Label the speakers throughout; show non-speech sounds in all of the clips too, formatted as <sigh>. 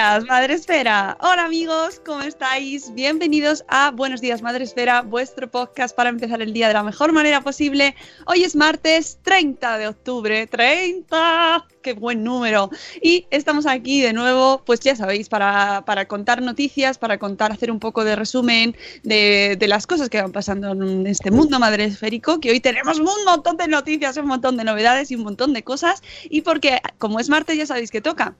Speaker 1: días, Madre Esfera.
Speaker 2: Hola amigos, ¿cómo estáis? Bienvenidos a Buenos días, Madre Esfera, vuestro podcast para empezar el día de la mejor manera posible. Hoy es martes 30 de octubre. ¡30! ¡Qué buen número! Y estamos aquí de nuevo, pues ya sabéis, para, para contar noticias, para contar, hacer un poco de resumen de, de las cosas que van pasando en este mundo madre esférico, que hoy tenemos un montón de noticias, un montón de novedades y un montón de cosas. Y porque, como es martes, ya sabéis que toca.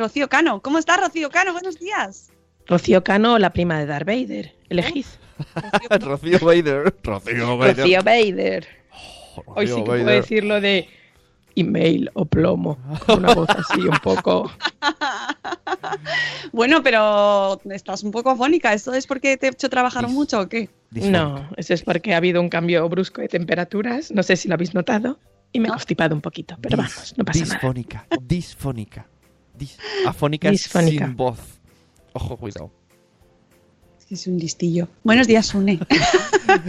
Speaker 2: Rocío Cano. ¿Cómo estás, Rocío Cano? Buenos días.
Speaker 3: Rocío Cano, la prima de Darth Vader. Elegid. <laughs>
Speaker 4: Rocío Vader. Rocío Vader.
Speaker 3: Rocío Vader. Hoy sí que puedo
Speaker 4: Vader.
Speaker 3: decirlo de email o plomo. Con una voz así un poco. <laughs>
Speaker 2: Bueno, pero estás un poco afónica. ¿Esto es porque te he hecho trabajar
Speaker 4: Dis-
Speaker 2: mucho o qué?
Speaker 3: No, eso es porque ha habido un cambio brusco de temperaturas. No sé si lo habéis notado. Y me he
Speaker 2: ¿No?
Speaker 3: constipado un poquito. Pero
Speaker 4: Dis-
Speaker 3: vamos, no pasa nada.
Speaker 4: disfónica. Disfónica. Dis- afónica es
Speaker 3: Disfónica.
Speaker 4: sin voz. Ojo, cuidado.
Speaker 2: Es un listillo. Buenos días, Sune.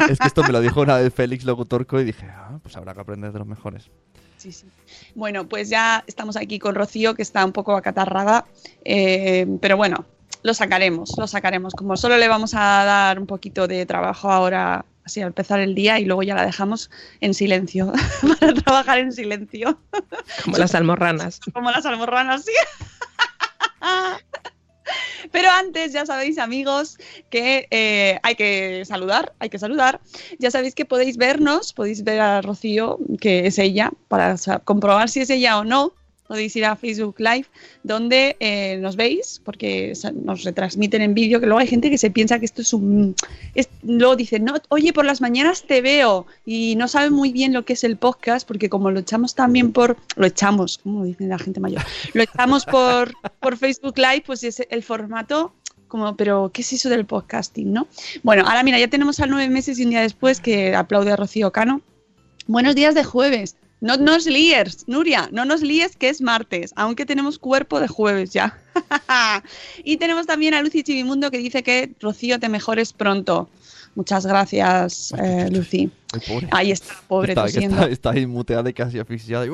Speaker 4: Es que esto me lo dijo una vez Félix Locutorco y dije, ah, pues habrá que aprender de los mejores.
Speaker 2: Sí, sí. Bueno, pues ya estamos aquí con Rocío, que está un poco acatarrada. eh, pero bueno, lo sacaremos, lo sacaremos. Como solo le vamos a dar un poquito de trabajo ahora, así al empezar el día, y luego ya la dejamos en silencio, <laughs> para trabajar en silencio.
Speaker 3: Como las almorranas. <laughs>
Speaker 2: como las almorranas, sí. <laughs> Pero antes, ya sabéis, amigos, que eh, hay que saludar, hay que saludar. Ya sabéis que podéis vernos, podéis ver a Rocío, que es ella, para comprobar si es ella o no. Podéis ir a Facebook Live, donde eh, nos veis, porque nos retransmiten en vídeo, que luego hay gente que se piensa que esto es un... es- luego dicen, no, oye, por las mañanas te veo, y no saben muy bien lo que es el podcast, porque como lo echamos también por... Lo echamos, como dice la gente mayor lo echamos por, por Facebook Live, pues es el formato como, pero ¿qué es eso del podcasting, no? Bueno, ahora mira, ya tenemos al nueve meses y un día después que aplaude a Rocío Cano. Buenos días de jueves. No nos líes, Nuria, no nos líes que es martes, aunque tenemos cuerpo de jueves ya. <laughs> y tenemos también a Lucy Chivimundo que dice que Rocío te mejores pronto. Muchas gracias, eh, Lucy.
Speaker 4: Pobre.
Speaker 2: Ahí está, pobre
Speaker 4: está, está, está ahí muteada y casi asfixiada.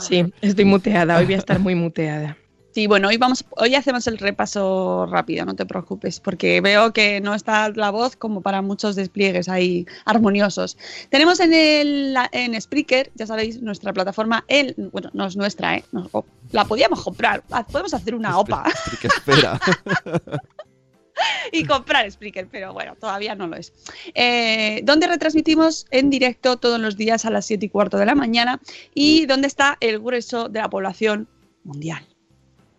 Speaker 3: Sí, estoy muteada. Hoy voy a estar muy muteada.
Speaker 2: Sí, bueno, hoy vamos, hoy hacemos el repaso rápido, no te preocupes, porque veo que no está la voz como para muchos despliegues ahí armoniosos. Tenemos en el en Spreaker, ya sabéis, nuestra plataforma, el, bueno, no es nuestra, ¿eh? No, o- la podíamos comprar, ah, podemos hacer una OPA
Speaker 4: espera. <laughs>
Speaker 2: y comprar Spreaker, pero bueno, todavía no lo es. Eh, donde retransmitimos en directo todos los días a las 7 y cuarto de la mañana y donde está el grueso de la población mundial.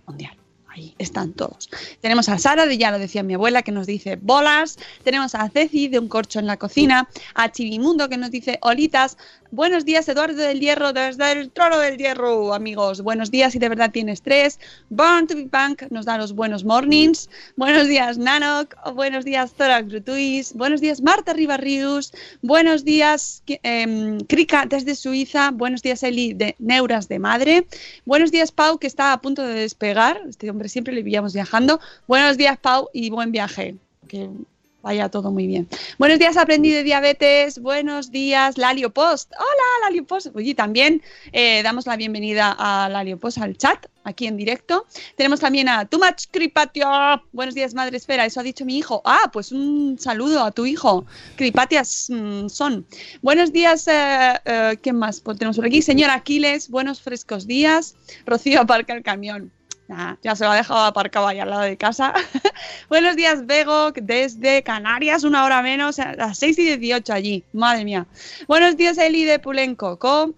Speaker 2: Mundial. Ahí están todos. Tenemos a Sara, de ya lo decía mi abuela, que nos dice bolas. Tenemos a Ceci, de un corcho en la cocina. A Chivimundo, que nos dice olitas. Buenos días, Eduardo del Hierro, desde el trono del Hierro, amigos. Buenos días, si de verdad tienes tres. Born to be Punk nos da los buenos mornings. Buenos días, Nanok. Buenos días, Thorax Grutuis. Buenos días, Marta Ribarrius. Buenos días, em, Krika, desde Suiza. Buenos días, Eli, de Neuras de Madre. Buenos días, Pau, que está a punto de despegar. Este hombre siempre le pillamos viajando. Buenos días, Pau, y buen viaje. Vaya todo muy bien. Buenos días, aprendí de diabetes. Buenos días, Lalio Post. Hola, Lalio Post. Oye, también eh, damos la bienvenida a Lalio Post al chat, aquí en directo. Tenemos también a Too Much Cripatio. Buenos días, Madre Esfera. Eso ha dicho mi hijo. Ah, pues un saludo a tu hijo. Cripatias mm, son. Buenos días, eh, eh, ¿quién más Pues tenemos por aquí? Señor Aquiles, buenos frescos días. Rocío aparca el camión. Ya se lo ha dejado aparcado ahí al lado de casa. <laughs> Buenos días, Bego, desde Canarias, una hora menos, a las 6 y 18 allí. Madre mía. Buenos días, Eli de Pulencoco.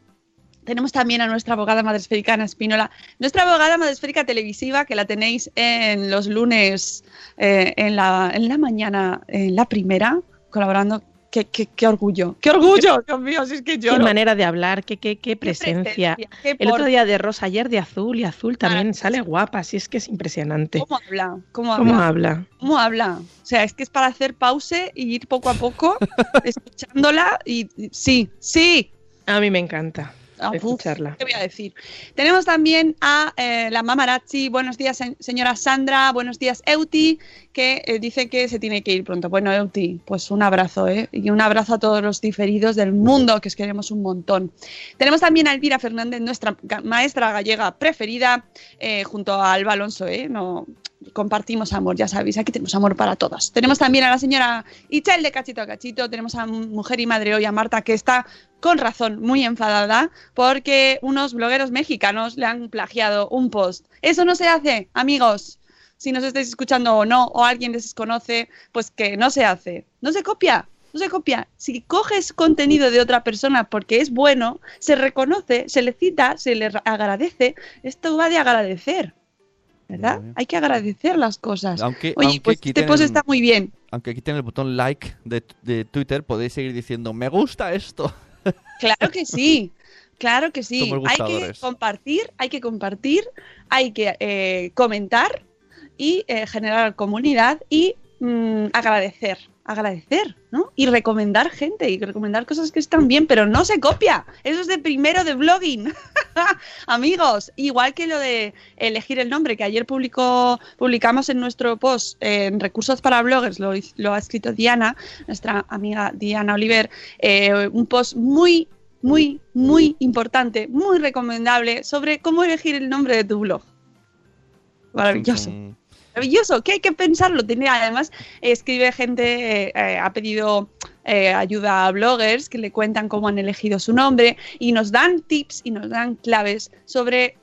Speaker 2: Tenemos también a nuestra abogada madresférica Ana Espínola, nuestra abogada madresférica televisiva, que la tenéis en los lunes eh, en, la, en la mañana, en la primera, colaborando. Qué, qué, qué orgullo, qué orgullo, <laughs> Dios mío, si es que yo.
Speaker 3: Qué manera de hablar, qué, qué, qué presencia.
Speaker 2: qué
Speaker 3: El otro
Speaker 2: porte.
Speaker 3: día de rosa, ayer de azul, y azul también
Speaker 2: Ah,
Speaker 3: sale guapa, así es que es impresionante.
Speaker 2: ¿Cómo habla? ¿Cómo habla?
Speaker 3: ¿Cómo habla?
Speaker 2: ¿Cómo habla? O sea, es que es para hacer pause y ir poco a poco <laughs> escuchándola y- sí, sí.
Speaker 3: A mí me encanta
Speaker 2: Uf,
Speaker 3: escucharla.
Speaker 2: ¿Qué voy a decir? Tenemos también a eh, la mamarazzi. Buenos días, se- señora Sandra. Buenos días, Euti, que eh, dice que se tiene que ir pronto. Bueno, Euti, pues un abrazo, ¿eh? Y un abrazo a todos los diferidos del mundo, que os queremos un montón. Tenemos también a Elvira Fernández, nuestra maestra gallega preferida, eh, junto a Alba Alonso, ¿eh? No, compartimos amor, ya sabéis, aquí tenemos amor para todas. Tenemos también a la señora Itzel de Cachito a Cachito, tenemos a Mujer y Madre hoy, a Marta, que está con razón muy enfadada porque unos blogueros mexicanos le han plagiado un post. Eso no se hace, amigos. Si nos estáis escuchando o no, o alguien les conoce, pues que no se hace. No se copia, no se copia. Si coges contenido de otra persona porque es bueno, se reconoce, se le cita, se le ra- agradece. Esto va de agradecer. ¿Verdad? Hay que agradecer las cosas.
Speaker 4: Aunque,
Speaker 2: Oye,
Speaker 4: aunque
Speaker 2: pues este post está muy bien.
Speaker 4: Aunque quiten el botón like de, de Twitter, podéis seguir diciendo, me gusta esto. <laughs>
Speaker 2: Claro que sí, claro que sí. Hay que compartir, hay que compartir, hay que eh, comentar y eh, generar comunidad y mm, agradecer, agradecer, ¿no? Y recomendar gente y recomendar cosas que están bien, pero no se copia. Eso es de primero de blogging. <laughs> Amigos, igual que lo de elegir el nombre que ayer publicó, publicamos en nuestro post en recursos para bloggers, lo ha escrito Diana, nuestra amiga Diana Oliver, eh, un post muy, muy, muy importante, muy recomendable sobre cómo elegir el nombre de tu blog. Maravilloso. Maravilloso, que hay que pensarlo. Tiene, además, escribe gente, eh, eh, ha pedido eh, ayuda a bloggers que le cuentan cómo han elegido su nombre y nos dan tips y nos dan claves sobre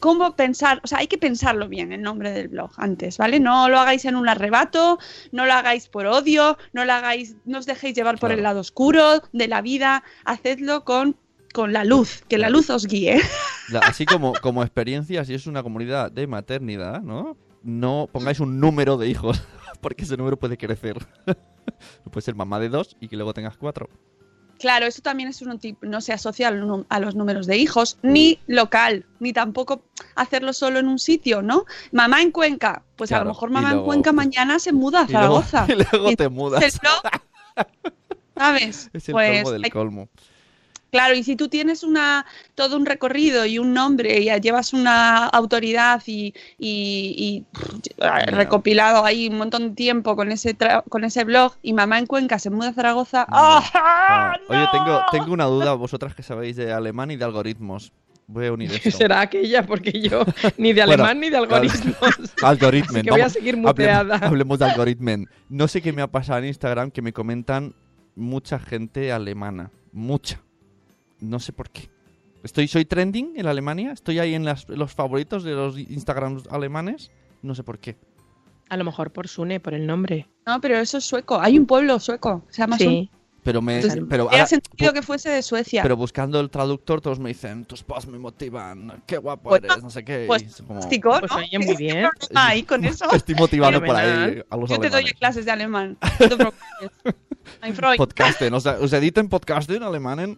Speaker 2: cómo pensar, o sea, hay que pensarlo bien el nombre del blog antes, ¿vale? No lo hagáis en un arrebato, no lo hagáis por odio, no lo hagáis, no os dejéis llevar por
Speaker 4: Claro.
Speaker 2: el lado oscuro de la vida, hacedlo con, con la luz, que la luz os guíe.
Speaker 4: así como, como experiencia, si es una comunidad de maternidad, ¿no? No pongáis un número de hijos, <laughs> porque ese número puede crecer. <laughs> puede ser mamá de dos y que luego tengas cuatro.
Speaker 2: Claro, eso también es un tipo, no se asocia a los números de hijos, ni local, ni tampoco hacerlo solo en un sitio, ¿no? Mamá en Cuenca, pues a lo mejor mamá
Speaker 4: luego-
Speaker 2: en Cuenca mañana se muda a
Speaker 4: Y luego, <laughs>
Speaker 2: Zaragoza.
Speaker 4: y luego te mudas. Es el
Speaker 2: pues
Speaker 4: colmo del
Speaker 2: hay-
Speaker 4: colmo.
Speaker 2: Claro, y si tú tienes una todo un recorrido y un nombre y llevas una autoridad y, y- y, pff, recopilado ahí un montón de tiempo con ese tra- con ese blog y mamá en Cuenca se muda a Zaragoza, ¡ah!
Speaker 4: Ah, Oye, tengo, tengo una duda, vosotras que sabéis de alemán y de algoritmos. Voy a unir <laughs> esto.
Speaker 3: Será aquella, porque yo <laughs> ni de
Speaker 4: Bueno,
Speaker 3: alemán ni de algoritmos. <laughs>
Speaker 4: Algoritmen.
Speaker 3: Así que voy a seguir
Speaker 4: hablemos-
Speaker 3: muteada.
Speaker 4: Hablemos, de algoritmen. No sé qué me ha pasado en Instagram que me comentan mucha gente alemana. Mucha. No sé por qué. Estoy, soy trending en Alemania. Estoy ahí en las- los favoritos de los Instagrams alemanes. No sé por qué.
Speaker 3: A lo mejor por Sune, por el nombre.
Speaker 2: No, pero eso es sueco. Hay un pueblo sueco, se llama Sun.
Speaker 3: Sí.
Speaker 4: Pero me
Speaker 2: Entonces,
Speaker 4: pero
Speaker 2: Era
Speaker 4: ahora-
Speaker 2: sentido que fuese de Suecia.
Speaker 4: pero buscando el traductor todos me dicen, tus posts me motivan, qué guapo
Speaker 2: Pues,
Speaker 4: eres, no sé qué.
Speaker 2: pues,
Speaker 4: como,
Speaker 3: Pues
Speaker 2: ¿no?
Speaker 3: oye, muy bien.
Speaker 2: Ahí con <laughs> eso.
Speaker 4: estoy motivando por ahí a los
Speaker 2: Yo te doy
Speaker 4: alemanes.
Speaker 2: clases de alemán. No. <laughs>
Speaker 4: Podcasten, o sea, os editen podcasten alemanen.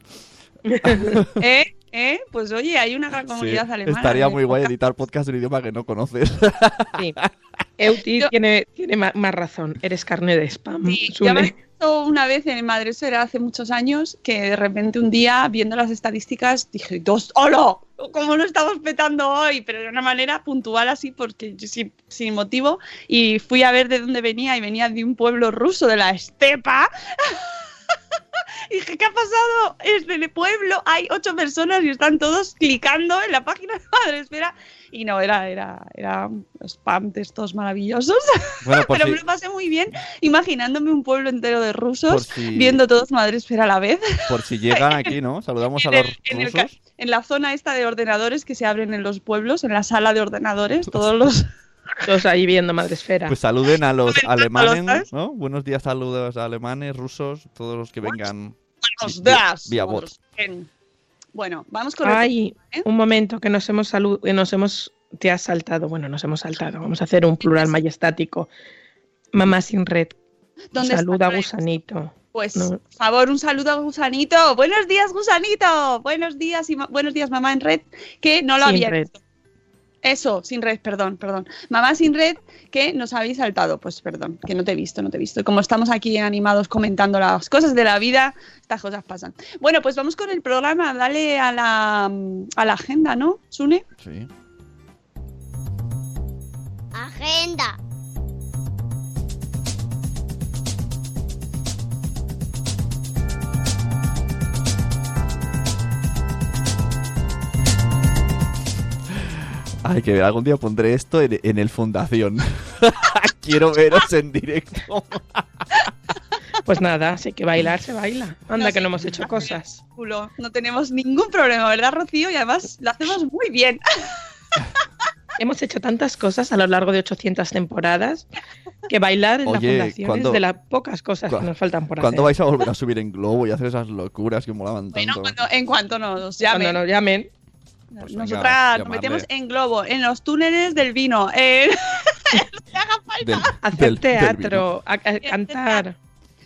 Speaker 4: <laughs>
Speaker 2: ¿Eh? ¿Eh? Pues oye, hay una gran
Speaker 4: Sí,
Speaker 2: comunidad alemana.
Speaker 4: estaría
Speaker 2: de
Speaker 4: muy guay editar podcast en un idioma que no conoces.
Speaker 3: Sí. Euti
Speaker 2: Yo-
Speaker 3: tiene, tiene más razón. Eres carne de spam.
Speaker 2: Sí, ya me pasó una vez en Madresfera hace muchos años que de repente un día, viendo las estadísticas, dije, dos, ¡hola! ¿Cómo lo estamos petando hoy? Pero de una manera puntual así, porque sin, sin motivo. Y fui a ver de dónde venía y venía de un pueblo ruso, de la estepa. Y dije, ¿qué ha pasado? En el pueblo hay ocho personas y están todos clicando en la página de Madresfera. Y no, era, era, era spam de estos maravillosos.
Speaker 4: Bueno, <laughs>
Speaker 2: Pero
Speaker 4: si,
Speaker 2: me lo pasé muy bien imaginándome un pueblo entero de rusos
Speaker 4: si-
Speaker 2: viendo todos Madresfera a la vez.
Speaker 4: por si llegan <laughs> aquí, ¿no? Saludamos a
Speaker 2: En,
Speaker 4: los
Speaker 2: en el
Speaker 4: rusos.
Speaker 2: en la zona esta de ordenadores que se abren en los pueblos, en la sala de ordenadores, todos los... <laughs>
Speaker 3: Todos ahí viendo Madresfera.
Speaker 4: Pues saluden a los alemanes. ¿no? Buenos días, saludos a alemanes, rusos, todos los que vengan.
Speaker 2: Buenos
Speaker 4: vía-
Speaker 2: días,
Speaker 4: vía
Speaker 2: Bueno, vamos con el...
Speaker 3: Ay,
Speaker 2: ¿eh?
Speaker 3: un momento que nos hemos salu- que nos hemos te has saltado. Bueno, nos hemos saltado. Vamos a hacer un plural majestático. Mamá sin red.
Speaker 2: ¿Dónde está
Speaker 3: Saluda a? Gusanito.
Speaker 2: Pues,
Speaker 3: No.
Speaker 2: por favor, un saludo a Gusanito. Buenos días, Gusanito. Buenos días y buenos días, mamá en red, que no lo
Speaker 3: Sin
Speaker 2: había
Speaker 3: red.
Speaker 2: visto. Eso, sin red, perdón, perdón. Mamá sin red, que nos habéis saltado. Pues perdón, que no te he visto, no te he visto. Como estamos aquí animados comentando las cosas de la vida, estas cosas pasan. Bueno, pues vamos con el programa. Dale a la, a la agenda, ¿no, Sune?
Speaker 4: Sí.
Speaker 1: Agenda.
Speaker 4: Ay, que algún día pondré esto en, en el Fundación. <laughs> Quiero veros en directo.
Speaker 3: Pues nada, sí que bailar se baila. Anda,
Speaker 2: No
Speaker 3: que no hemos hecho cosas.
Speaker 2: Culo. No tenemos ningún problema, ¿verdad, Rocío? Y además lo hacemos muy bien. <laughs>
Speaker 3: Hemos hecho tantas cosas a lo largo de 800 temporadas que bailar en
Speaker 4: Oye,
Speaker 3: la fundación
Speaker 4: ¿cuándo-
Speaker 3: es de las pocas cosas que nos faltan por
Speaker 4: ¿Cuándo
Speaker 3: hacer.
Speaker 4: vais a volver a subir en globo y hacer esas locuras que molaban
Speaker 2: Bueno,
Speaker 4: tanto?
Speaker 2: cuando- en cuanto nos
Speaker 3: Cuando
Speaker 2: llamen.
Speaker 3: nos llamen,
Speaker 2: Nosotras nos metemos en globo, en los túneles del vino. en- <laughs>
Speaker 4: Del-
Speaker 3: hacer
Speaker 4: del- del
Speaker 3: teatro, a- a- cantar.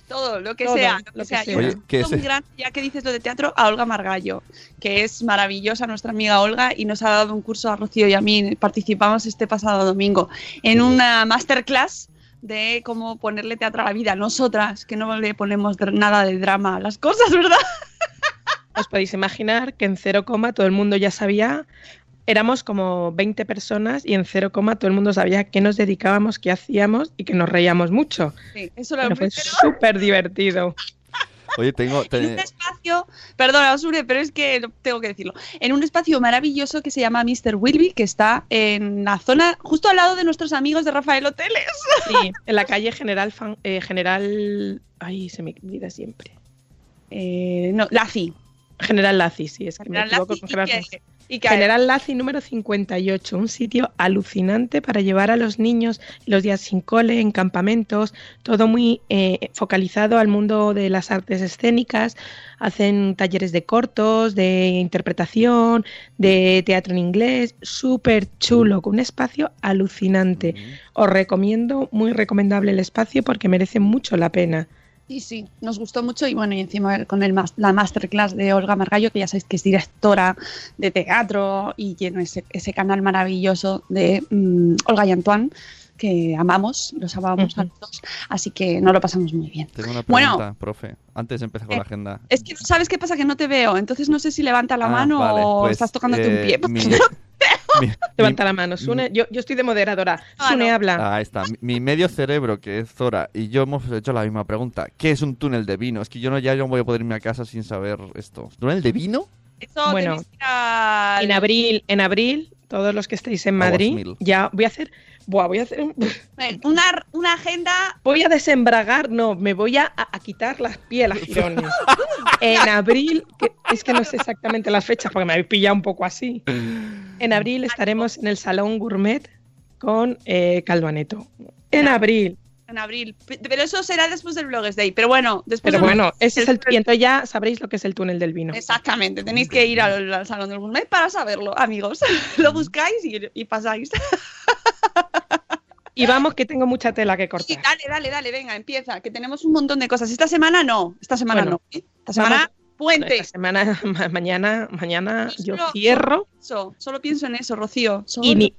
Speaker 2: todo, lo que
Speaker 3: Todo,
Speaker 2: sea. Lo
Speaker 3: lo
Speaker 2: que sea.
Speaker 3: sea.
Speaker 2: Yo
Speaker 4: Oye,
Speaker 2: respeto
Speaker 4: ¿qué es
Speaker 2: muy
Speaker 4: el-
Speaker 2: grande, ya que dices lo de teatro, a Olga Margallo, que es maravillosa, nuestra amiga Olga, y nos ha dado un curso a Rocío y a mí. Participamos este pasado domingo en una masterclass de cómo ponerle teatro a la vida. Nosotras, que no le ponemos nada de drama a las cosas, <laughs> ¿verdad?
Speaker 3: Os podéis imaginar que en cero coma todo el mundo ya sabía, éramos como 20 personas y en cero coma todo el mundo sabía qué nos dedicábamos, qué hacíamos y que nos reíamos mucho.
Speaker 2: Sí, eso lo
Speaker 3: fue súper divertido.
Speaker 4: Oye, tengo...
Speaker 2: en un espacio, perdona, Sure, pero es que tengo que decirlo, en un espacio maravilloso que se llama Mr. Wilby, que está en la zona justo al lado de nuestros amigos de Rafael Hoteles.
Speaker 3: Sí, en la calle General, Fan- eh, General, ay, se me olvida siempre.
Speaker 2: Eh, no, Lazi.
Speaker 3: General Lazi, sí, es que me
Speaker 2: General
Speaker 3: equivoco
Speaker 2: Lazi
Speaker 3: con
Speaker 2: y
Speaker 3: General
Speaker 2: que-
Speaker 3: Lazi.
Speaker 2: y que-
Speaker 3: General Lazi número 58, un sitio alucinante para llevar a los niños los días sin cole, en campamentos, todo muy eh, focalizado al mundo de las artes escénicas. Hacen talleres de cortos, de interpretación, de teatro en inglés, súper chulo, con un espacio alucinante. Os recomiendo, muy recomendable el espacio porque merece mucho la pena.
Speaker 2: Sí, sí, nos gustó mucho y bueno, y encima con el mas- la masterclass de Olga Margallo, que ya sabéis que es directora de teatro y tiene ese, ese canal maravilloso de mm, Olga y Antoine, que amamos, los amamos a
Speaker 3: Ujú.
Speaker 2: los dos, así que nos lo pasamos muy bien.
Speaker 4: Tengo una
Speaker 2: Bueno.
Speaker 4: pregunta, profe. Antes de empezar con
Speaker 2: Eh,
Speaker 4: la agenda.
Speaker 2: Es que sabes qué pasa, que no te veo, entonces no sé si levanta la
Speaker 4: Ah,
Speaker 2: mano
Speaker 4: vale,
Speaker 2: o
Speaker 4: pues,
Speaker 2: estás tocándote un
Speaker 4: eh,
Speaker 2: pie.
Speaker 4: mi- <laughs> mi- <laughs>
Speaker 3: Levanta la mano, Sune. Yo, yo estoy de moderadora.
Speaker 2: Ah,
Speaker 3: Sune
Speaker 2: no.
Speaker 3: habla.
Speaker 4: Ah, ahí está. Mi, medio cerebro, que es Zora, y yo hemos hecho la misma pregunta. ¿Qué es un túnel de vino? Es que yo no ya no voy a poder irme a casa sin saber esto. ¿Túnel de vino?
Speaker 2: Eso
Speaker 3: Bueno,
Speaker 2: ir
Speaker 3: En abril, en abril, todos los que estéis en Madrid, ya voy a hacer, buah, voy a hacer, un- <laughs>
Speaker 2: una, una agenda
Speaker 3: voy a desembragar, no, me voy a, a quitar las pieles, girones. <laughs> en abril, que, es que no sé exactamente las fechas porque me habéis pillado un poco así. En abril estaremos en el Salón Gourmet con eh, Calvaneto. En abril,
Speaker 2: En abril. Pero eso será después del Bloggers Day. Pero bueno, después
Speaker 3: Pero bueno, ese es el y entonces ya sabréis lo que es el túnel del vino.
Speaker 2: Exactamente, tenéis que ir al, al Salón del Gourmet para saberlo, amigos. <laughs> Lo buscáis y, y pasáis.
Speaker 3: Y vamos que tengo mucha tela que cortar.
Speaker 2: dale, dale, dale, venga, empieza, que tenemos un montón de cosas. Esta semana no, esta semana
Speaker 3: Bueno,
Speaker 2: no. ¿eh? Esta semana,
Speaker 3: vamos-
Speaker 2: puente.
Speaker 3: Esta semana, <laughs> ma- mañana, mañana yo
Speaker 2: Solo-
Speaker 3: cierro
Speaker 2: Solo, solo pienso en eso, Rocío. Solo
Speaker 3: y ni,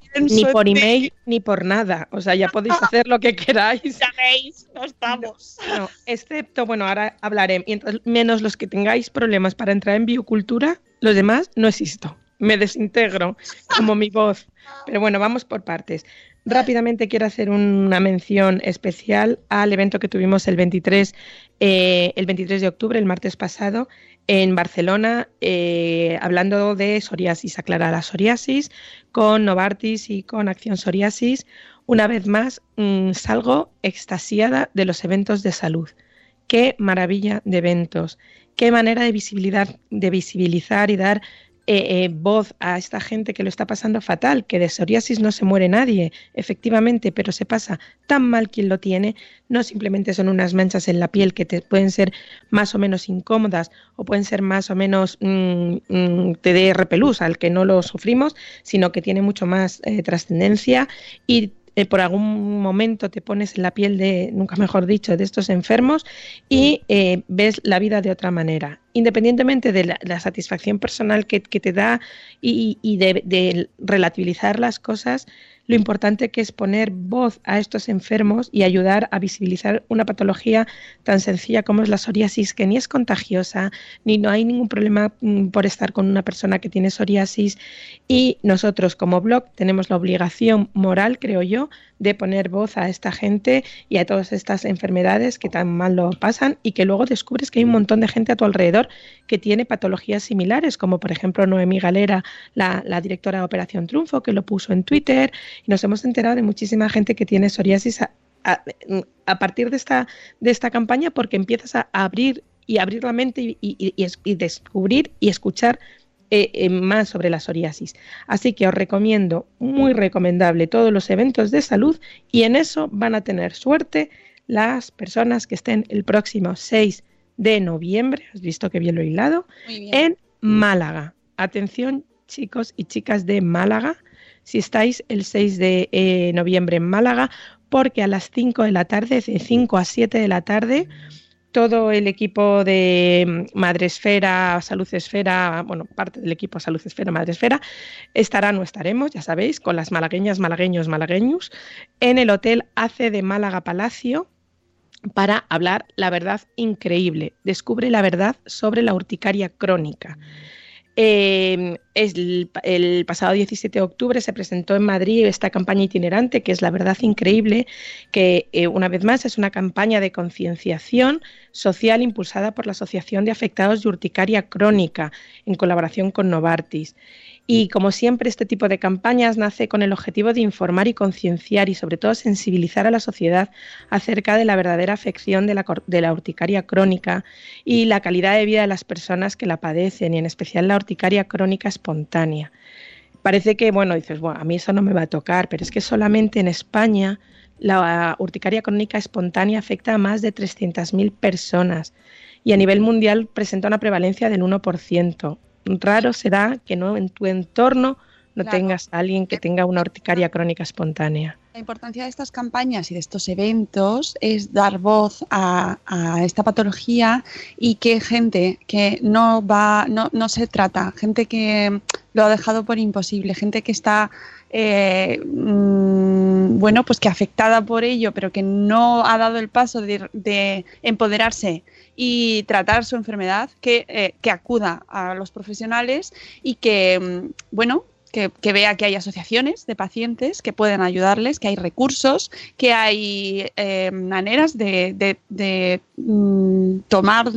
Speaker 3: por
Speaker 2: ti.
Speaker 3: email ni por nada. O sea, ya podéis <laughs> hacer lo que queráis.
Speaker 2: Ya veis, no estamos.
Speaker 3: No, excepto, bueno, ahora hablaré. Mientras, menos los que tengáis problemas para entrar en biocultura, los demás no existo. Me desintegro como mi voz. Pero bueno, vamos por partes. Rápidamente quiero hacer una mención especial al evento que tuvimos el 23, eh, el 23 de octubre, el martes pasado, en Barcelona, eh, hablando de psoriasis, aclarar la psoriasis, con Novartis y con Acción Psoriasis. Una vez más, mm, salgo extasiada de los eventos de salud. Qué maravilla de eventos, qué manera de, visibilidad, de visibilizar y dar eh, eh, voz a esta gente que lo está pasando fatal, que de psoriasis no se muere nadie, efectivamente, pero se pasa tan mal quien lo tiene, no simplemente son unas manchas en la piel que te pueden ser más o menos incómodas o pueden ser más o menos mm, mm, te dé repelús al que no lo sufrimos, sino que tiene mucho más eh, trascendencia y eh, por algún momento te pones en la piel de, nunca mejor dicho, de estos enfermos y ves la vida de otra manera. Independientemente de la, satisfacción personal que, te da y, y de, de relativizar las cosas, lo importante que es poner voz a estos enfermos y ayudar a visibilizar una patología tan sencilla como es la psoriasis, que ni es contagiosa, ni no hay ningún problema mm, por estar con una persona que tiene psoriasis. Y nosotros como blog tenemos la obligación moral, creo yo, de poner voz a esta gente y a todas estas enfermedades que tan mal lo pasan y que luego descubres que hay un montón de gente a tu alrededor que tiene patologías similares, como por ejemplo Noemí Galera, la, directora de Operación Triunfo, que lo puso en Twitter, y nos hemos enterado de muchísima gente que tiene psoriasis a, partir de esta, de esta campaña porque empiezas a abrir y abrir la mente y, y- y descubrir y escuchar eh, eh, más sobre la psoriasis. Así que os recomiendo, muy recomendable, todos los eventos de salud y en eso van a tener suerte las personas que estén el próximo 6 de noviembre, has visto que bien lo he hilado, en Málaga. Atención chicos y chicas de Málaga, si estáis el 6 de eh, noviembre en Málaga, porque a las 5 de la tarde, de 5 a 7 de la tarde, todo el equipo de mm, Madresfera, Salud Esfera, bueno, parte del equipo Salud Esfera, Madresfera, estará, no estaremos, ya sabéis, con las malagueñas, malagueños, malagueños, en el Hotel ACE de Málaga Palacio para hablar la verdad increíble. Descubre la verdad sobre la urticaria crónica. Eh, es el, pasado 17 de octubre se presentó en Madrid esta campaña itinerante que es La Verdad Increíble, que eh, una vez más es una campaña de concienciación social impulsada por la Asociación de Afectados de Urticaria Crónica en colaboración con Novartis. Y como siempre, este tipo de campañas nace con el objetivo de informar y concienciar y sobre todo sensibilizar a la sociedad acerca de la verdadera afección de la, de la urticaria crónica y la calidad de vida de las personas que la padecen y en especial la urticaria crónica espontánea. Parece que, bueno, dices, bueno, a mí eso no me va a tocar, pero es que solamente en España la urticaria crónica espontánea afecta a más de 300.000 personas y a nivel mundial presenta una prevalencia del 1%. Raro será que no en tu entorno no
Speaker 2: Claro.
Speaker 3: tengas a alguien que tenga una urticaria crónica espontánea.
Speaker 2: La importancia de estas campañas y de estos eventos es dar voz a, a esta patología y que gente que no va, no, no se trata, gente que lo ha dejado por imposible, gente que está eh, mm, bueno, pues que afectada por ello, pero que no ha dado el paso de, de empoderarse y tratar su enfermedad, que, eh, que acuda a los profesionales y que, mm, bueno, que, que vea que hay asociaciones de pacientes que pueden ayudarles, que hay recursos, que hay eh, maneras de, de- de, mm, tomar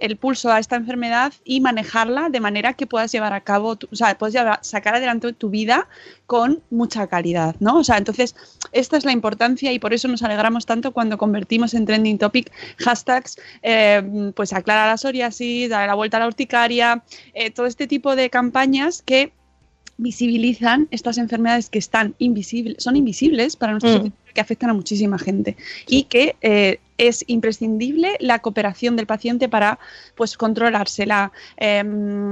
Speaker 2: el pulso a esta enfermedad y manejarla de manera que puedas llevar a cabo, tu- o sea, puedes llevar- sacar adelante tu vida con mucha calidad, ¿no? O sea, entonces, esta es la importancia y por eso nos alegramos tanto cuando convertimos en trending topic hashtags, eh, pues aclara la psoriasis, dar la vuelta a la urticaria, eh, todo este tipo de campañas que visibilizan estas enfermedades que están invisibles, son invisibles para nuestra
Speaker 3: Mm.
Speaker 2: que afectan a muchísima gente y que eh, es imprescindible la cooperación del paciente para pues controlársela, em,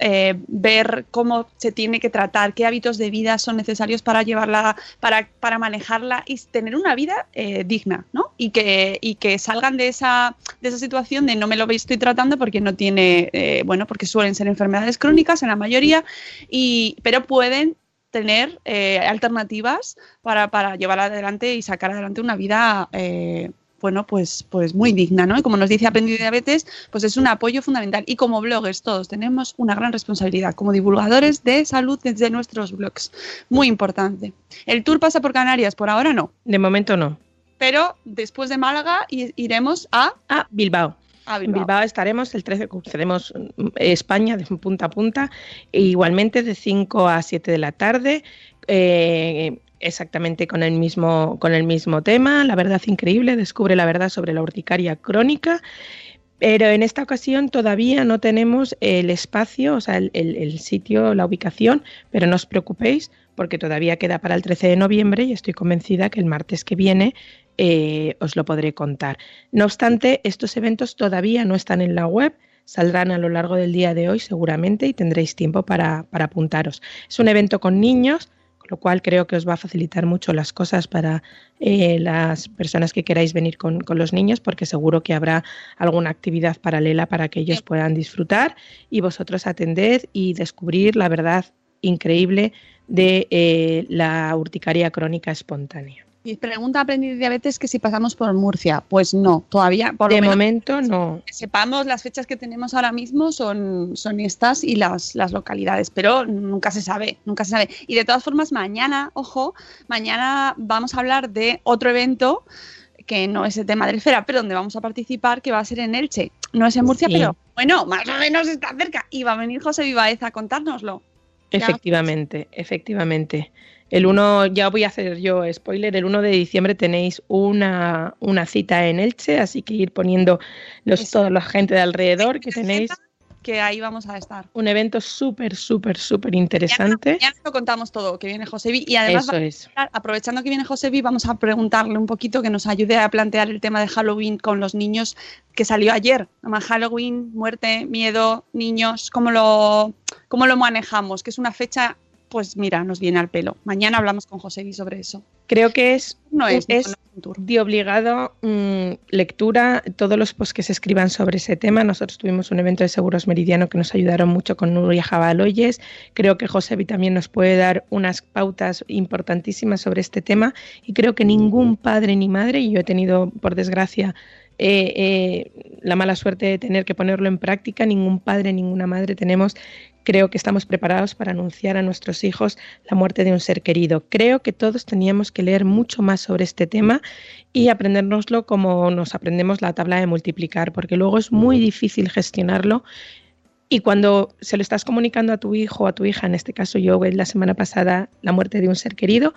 Speaker 2: eh, ver cómo se tiene que tratar, qué hábitos de vida son necesarios para llevarla, para, para manejarla y tener una vida eh, digna, ¿no? Y que, y que salgan de esa, de esa situación de no me lo estoy tratando porque no tiene, eh, bueno, porque suelen ser enfermedades crónicas en la mayoría, y, pero pueden tener alternativas para, para llevar adelante y sacar adelante una vida eh, bueno, pues, pues muy digna, ¿no? Y como nos dice Aprendiz de Diabetes, pues es un apoyo fundamental. Y como bloggers todos tenemos una gran responsabilidad como divulgadores de salud desde nuestros blogs. Muy importante. ¿El tour pasa por Canarias? Por ahora no.
Speaker 3: De momento no.
Speaker 2: Pero después de Málaga iremos a,
Speaker 3: Ah, Bilbao.
Speaker 2: a
Speaker 3: En
Speaker 2: Bilbao.
Speaker 3: Bilbao estaremos el 13, crucemos mm, España de punta a punta, e igualmente de 5 a 7 de la tarde, eh, exactamente con el, mismo, con el mismo tema, La verdad increíble, descubre la verdad sobre la urticaria crónica. Pero en esta ocasión todavía no tenemos el espacio, o sea, el, el- sitio, la ubicación, pero no os preocupéis porque todavía queda para el 13 de noviembre y estoy convencida que el martes que viene eh, os lo podré contar. No obstante, estos eventos todavía no están en la web, saldrán a lo largo del día de hoy seguramente y tendréis tiempo para, para apuntaros. Es un evento con niños, lo cual creo que os va a facilitar mucho las cosas para eh, las personas que queráis venir con, con los niños, porque seguro que habrá alguna actividad paralela para que ellos puedan disfrutar y vosotros atended y descubrir la verdad increíble de eh, la urticaria crónica espontánea.
Speaker 2: Y pregunta Aprendiz de Diabetes que si pasamos por Murcia. Pues no, todavía. Por lo
Speaker 3: De
Speaker 2: menos
Speaker 3: momento no.
Speaker 2: que sepamos las fechas que tenemos ahora mismo son, son estas y las, las localidades, pero nunca se sabe, nunca se sabe. Y de todas formas, mañana, ojo, mañana vamos a hablar de otro evento que no es el tema de esfera, pero donde vamos a participar, que va a ser en Elche. No es en Murcia,
Speaker 3: Sí.
Speaker 2: pero bueno, más o menos está cerca. Y va a venir José Vivaez a contárnoslo.
Speaker 3: Efectivamente, efectivamente. El 1, ya voy a hacer yo spoiler, el 1 de diciembre tenéis una, una cita en Elche, así que ir poniendo los, toda la gente de alrededor que tenéis
Speaker 2: Que ahí vamos a estar.
Speaker 3: un evento súper, súper, súper interesante.
Speaker 2: Ya lo contamos todo, que viene José Vi. Y además
Speaker 3: Eso es.
Speaker 2: aprovechando que viene José Vi, vamos a preguntarle un poquito que nos ayude a plantear el tema de Halloween con los niños que salió ayer. Halloween, muerte, miedo, niños, ¿cómo lo, cómo lo manejamos? Que es una fecha, pues mira, nos viene al pelo. Mañana hablamos con José Vi sobre eso.
Speaker 3: Creo que es
Speaker 2: No es,
Speaker 3: Es- de obligado mm, lectura todos los posts que se escriban sobre ese tema. Nosotros tuvimos un evento de Seguros Meridiano que nos ayudaron mucho con Nuria Jabaloyes. Creo que Josebi también nos puede dar unas pautas importantísimas sobre este tema y creo que ningún padre ni madre, y yo he tenido, por desgracia, eh, eh, la mala suerte de tener que ponerlo en práctica, ningún padre, ninguna madre tenemos creo que estamos preparados para anunciar a nuestros hijos la muerte de un ser querido. Creo que todos teníamos que leer mucho más sobre este tema y aprendérnoslo como nos aprendemos la tabla de multiplicar, porque luego es muy difícil gestionarlo. Y cuando se lo estás comunicando a tu hijo o a tu hija, en este caso yo la semana pasada la muerte de un ser querido,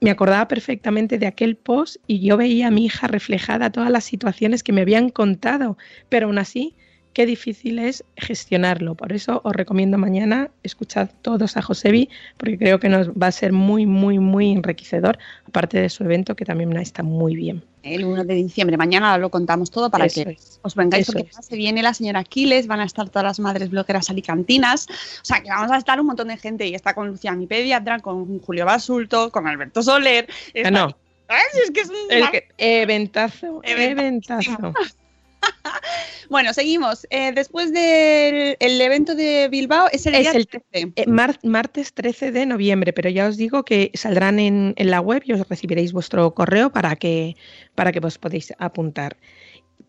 Speaker 3: me acordaba perfectamente de aquel post y yo veía a mi hija reflejada todas las situaciones que me habían contado, pero aún así qué difícil es gestionarlo. Por eso os recomiendo mañana escuchad todos a Josebi, porque creo que nos va a ser muy, muy, muy enriquecedor, aparte de su evento que también está muy bien.
Speaker 2: El 1 de diciembre. Mañana lo contamos todo para
Speaker 3: Eso
Speaker 2: que
Speaker 3: es.
Speaker 2: os vengáis,
Speaker 3: Eso
Speaker 2: porque
Speaker 3: es.
Speaker 2: se viene la señora Aquiles, van a estar todas las madres blogueras alicantinas. O sea, que vamos a estar un montón de gente. Y está con Lucía, mi pediatra, con Julio Basulto, con Alberto Soler.
Speaker 3: Ah,
Speaker 2: está-
Speaker 3: no,
Speaker 2: Ay, es que es un-
Speaker 3: eventazo,
Speaker 2: Eventazo. <laughs> <laughs> Bueno, seguimos. Eh, después del el evento de Bilbao, es el
Speaker 3: Es
Speaker 2: día
Speaker 3: el-
Speaker 2: 13.
Speaker 3: Eh, mar- martes 13 de noviembre, pero ya os digo que saldrán en, en la web y os recibiréis vuestro correo para que, para que os podéis apuntar.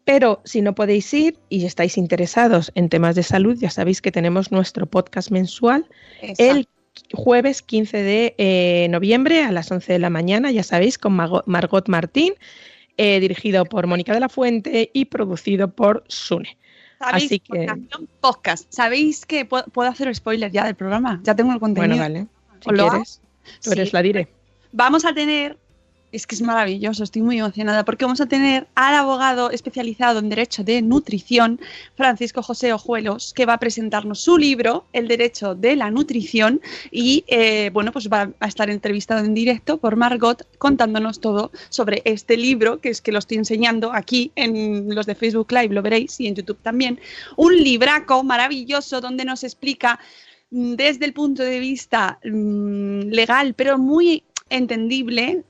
Speaker 3: Pero si no podéis ir y estáis interesados en temas de salud, ya sabéis que tenemos nuestro podcast mensual
Speaker 2: Exacto.
Speaker 3: el jueves 15 de eh, noviembre a las 11 de la mañana, ya sabéis, con Margot Martín, eh, dirigido por Mónica de la Fuente y producido por Sune.
Speaker 2: ¿Sabéis?
Speaker 3: así que-
Speaker 2: Podcast. ¿Sabéis que puedo, puedo hacer spoiler ya del programa? Ya tengo el contenido.
Speaker 3: Bueno, vale. Si
Speaker 2: ¿Os lo
Speaker 3: quieres, tú eres
Speaker 2: Sí.
Speaker 3: la dire.
Speaker 2: Vamos a tener Es que es maravilloso, estoy muy emocionada porque vamos a tener al abogado especializado en Derecho de Nutrición, Francisco José Ojuelos, que va a presentarnos su libro, El Derecho de la Nutrición, y eh, bueno, pues va a estar entrevistado en directo por Margot contándonos todo sobre este libro, que es que lo estoy enseñando aquí en los de Facebook Live, lo veréis, y en YouTube también. Un libraco maravilloso donde nos explica mm, desde el punto de vista mm, legal, pero muy entendible,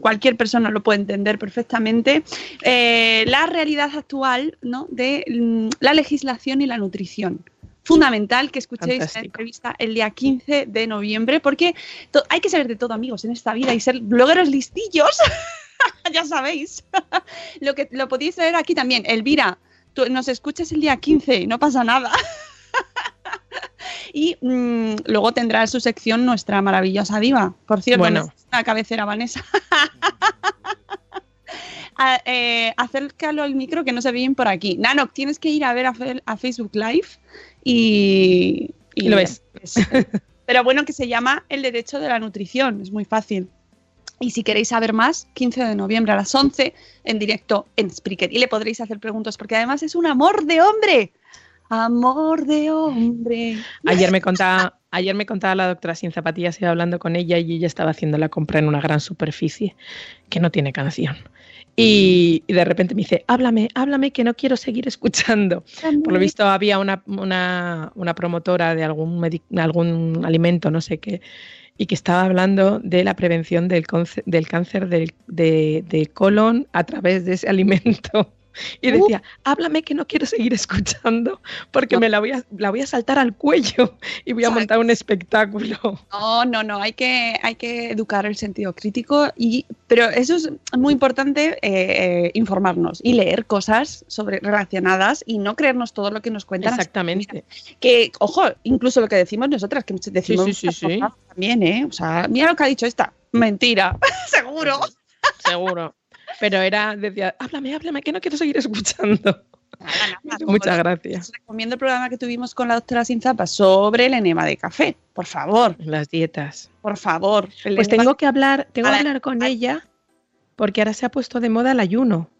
Speaker 2: cualquier persona lo puede entender perfectamente, eh, la realidad actual ¿no? de mm, la legislación y la nutrición. Fundamental que escuchéis la
Speaker 3: Fantástico.
Speaker 2: entrevista el día 15 de noviembre, porque hay que saber de todo, amigos, en esta vida y ser blogueros listillos. <laughs> ya sabéis. <laughs> lo que lo podéis ver aquí también. Elvira, tú nos escuchas el día 15 y no pasa nada. <laughs> <laughs> Y mm, luego tendrá su sección nuestra maravillosa diva. Por cierto,
Speaker 3: Bueno.
Speaker 2: la cabecera Vanessa. A- <laughs> eh, acércalo al micro que no se ve bien por aquí. Nano, tienes que ir a ver a, Facebook Live y, y
Speaker 3: Lo ves.
Speaker 2: es- Pero bueno, que se llama El Derecho de la Nutrición, es muy fácil. Y si queréis saber más, 15 de noviembre a las 11 en directo en Spreaker. Y le podréis hacer preguntas porque además es un amor de hombre. Amor de hombre.
Speaker 3: Ayer me contaba, ayer me contaba la doctora sin zapatillas, iba hablando con ella y ella estaba haciendo la compra en una gran superficie que no tiene canción. Y, y de repente me dice, háblame, háblame, que no quiero seguir escuchando. Por lo visto había una, una, una promotora de algún, algún alimento, no sé qué, y que estaba hablando de la prevención del, del cáncer del, de, de colon a través de ese <laughs> alimento. Y
Speaker 2: Uh.
Speaker 3: decía, háblame que no quiero seguir escuchando porque
Speaker 2: No.
Speaker 3: me la voy, a, la voy a saltar al cuello y voy a
Speaker 2: Exacto.
Speaker 3: montar un espectáculo. <laughs>
Speaker 2: No, no, no, hay que, hay que educar el sentido crítico, y, pero eso es muy importante, eh, eh, informarnos y leer cosas sobre, relacionadas y no creernos todo lo que nos cuentan.
Speaker 3: Exactamente.
Speaker 2: Que, ojo, incluso lo que decimos nosotras, que decimos
Speaker 3: Sí, sí, sí,
Speaker 2: también, ¿eh? O sea, mira lo que ha dicho esta, mentira, <laughs> seguro.
Speaker 3: Seguro. Pero era, decía, háblame, háblame, que no quiero seguir escuchando.
Speaker 2: Nada, nada, <laughs>
Speaker 3: Muchas gracias.
Speaker 2: Recomiendo el programa que tuvimos con la doctora Sin Zapas sobre el enema de café, por favor,
Speaker 3: Las dietas.
Speaker 2: por favor.
Speaker 3: Pues tengo que hablar, tengo que hablar con ella porque ahora se ha puesto de moda el ayuno.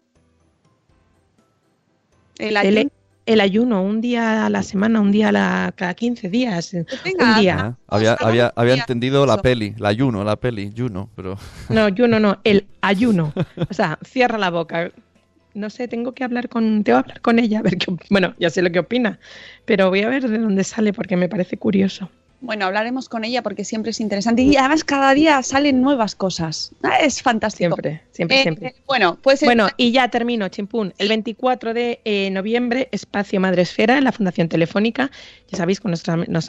Speaker 2: El, ayuno.
Speaker 3: El ayuno, un día a la semana, un día a la, cada 15 días.
Speaker 2: Venga,
Speaker 3: un día.
Speaker 4: Ah, había, había, había
Speaker 2: día
Speaker 4: entendido la peli, la Juno, la peli, Juno, pero <laughs>
Speaker 3: No, ayuno no, el ayuno. <laughs> O sea, cierra la boca. No sé, tengo que hablar con, tengo que hablar con ella, a ver qué, bueno, ya sé lo que opina, pero voy a ver de dónde sale porque me parece curioso.
Speaker 2: Bueno, hablaremos con ella porque siempre es interesante y además cada día salen nuevas cosas. Ah, Es fantástico.
Speaker 3: Siempre, siempre,
Speaker 2: Eh,
Speaker 3: siempre.
Speaker 2: Bueno, pues
Speaker 3: Bueno, y ya termino, Chimpún. El 24 de eh, noviembre, Espacio Madresfera en la Fundación Telefónica. Ya sabéis, con, nuestra- nos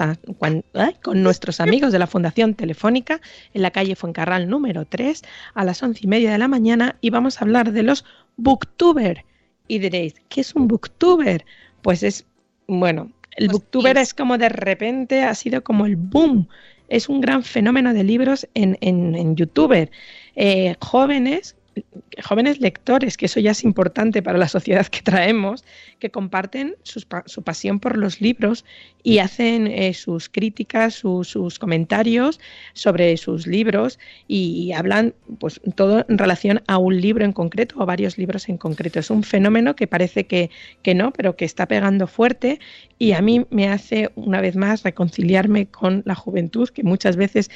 Speaker 3: con nuestros amigos de la Fundación Telefónica, en la calle Fuencarral número 3, a las once y media de la mañana, y vamos a hablar de los booktuber. Y diréis, ¿qué es un booktuber? Pues es, bueno, el
Speaker 2: Pues
Speaker 3: booktuber
Speaker 2: es-
Speaker 3: es como de repente ha sido como el boom. Es un gran fenómeno de libros en, en, en youtuber. Eh, jóvenes jóvenes lectores, que eso ya es importante para la sociedad que traemos, que comparten sus su pasión por los libros y hacen eh, sus críticas, su- sus comentarios sobre sus libros y, hablan pues todo en relación a un libro en concreto o varios libros en concreto. Es un fenómeno que parece que, que no, pero que está pegando fuerte y a mí me hace una vez más reconciliarme con la juventud que muchas veces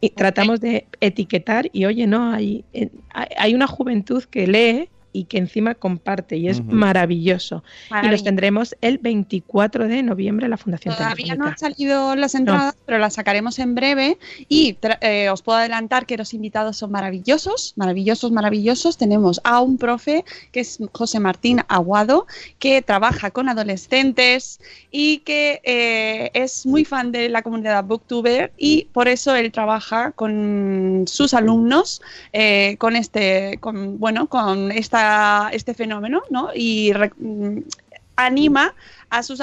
Speaker 3: y tratamos de etiquetar y oye, no, hay, hay una juventud que lee y que encima comparte y es maravilloso. Y los tendremos el 24 de noviembre en la Fundación
Speaker 2: Todavía no han salido las entradas, pero las sacaremos en breve. Y eh, os puedo adelantar que los invitados son maravillosos, maravillosos, maravillosos. Tenemos a un profe que es José Martín Aguado, que trabaja con adolescentes y que eh, es muy fan de la comunidad Booktuber y por eso él trabaja con sus alumnos eh, con este, con, bueno, con esta, este fenómeno, ¿no? Y mm, anima a sus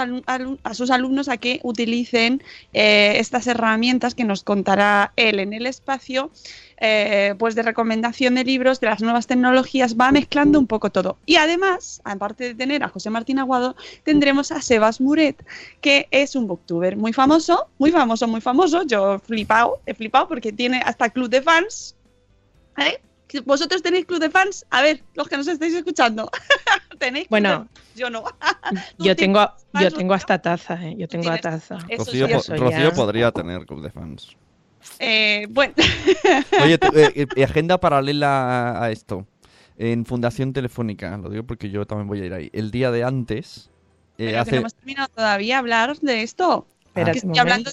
Speaker 2: alumnos a que utilicen eh, estas herramientas que nos contará él en el espacio, eh, pues de recomendación de libros, de las nuevas tecnologías, va mezclando un poco todo. Y además, aparte de tener a José Martín Aguado, tendremos a Sebas Muret, que es un booktuber muy famoso, muy famoso, muy famoso. Yo he flipado, he flipado porque tiene hasta club de fans. ¿eh? ¿Vosotros tenéis club de fans? A ver, los que nos estáis escuchando. <laughs> ¿Tenéis club
Speaker 3: Bueno.
Speaker 2: de- Yo no. <laughs>
Speaker 3: Yo tengo,
Speaker 2: fans,
Speaker 3: yo tengo hasta taza, ¿eh? Yo tengo a
Speaker 2: tienes-
Speaker 3: taza.
Speaker 4: Rocío,
Speaker 2: sí,
Speaker 4: po-
Speaker 3: eso
Speaker 4: Rocío
Speaker 3: ya.
Speaker 4: podría tener club de fans.
Speaker 2: Eh, bueno, <laughs>
Speaker 4: Oye, te- eh, eh, agenda paralela a, a esto. En Fundación Telefónica, lo digo porque yo también voy a ir ahí. El día de antes, eh,
Speaker 2: que no hemos terminado todavía de hablar de esto.
Speaker 3: Espérate
Speaker 2: que
Speaker 3: un
Speaker 2: estoy hablando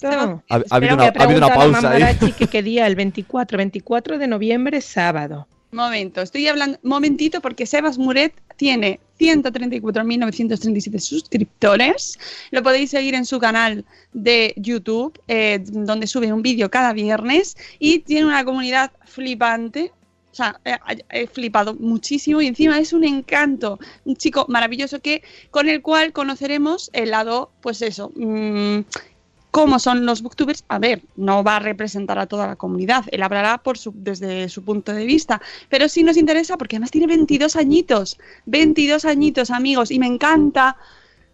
Speaker 4: ha, ha
Speaker 2: Espera,
Speaker 4: habido una, ha habido pausa ahí.
Speaker 3: Que qué día, el 24, 24 de noviembre, sábado.
Speaker 2: Momento, estoy hablando, momentito, porque Sebas Muret tiene 134.937 suscriptores. Lo podéis seguir en su canal de YouTube, eh, donde sube un vídeo cada viernes y tiene una comunidad flipante. O sea, he, he flipado muchísimo y encima es un encanto, un chico maravilloso que con el cual conoceremos el lado, pues eso, mm, cómo son los booktubers. A ver, no va a representar a toda la comunidad, él hablará por su, desde su punto de vista, pero sí nos interesa porque además tiene 22 añitos, 22 añitos amigos, y me encanta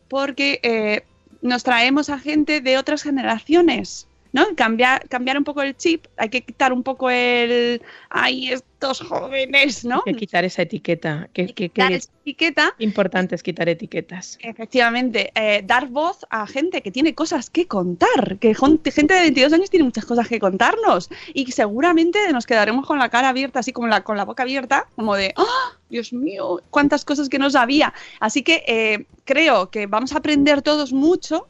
Speaker 2: porque eh, nos traemos a gente de otras generaciones. ¿No? Cambiar, cambiar un poco el chip, hay que quitar un poco el. ¡Ay, estos jóvenes! ¿no?
Speaker 3: Hay que quitar esa etiqueta. Que, que- que
Speaker 2: Dar
Speaker 3: es
Speaker 2: esa etiqueta
Speaker 3: importante es quitar etiquetas.
Speaker 2: Efectivamente, eh, dar voz a gente que tiene cosas que contar, que gente de 22 años tiene muchas cosas que contarnos y seguramente nos quedaremos con la cara abierta, así como la, con la boca abierta, como de, ¡ah! Dios mío, cuántas cosas que no sabía. Así que eh, creo que vamos a aprender todos mucho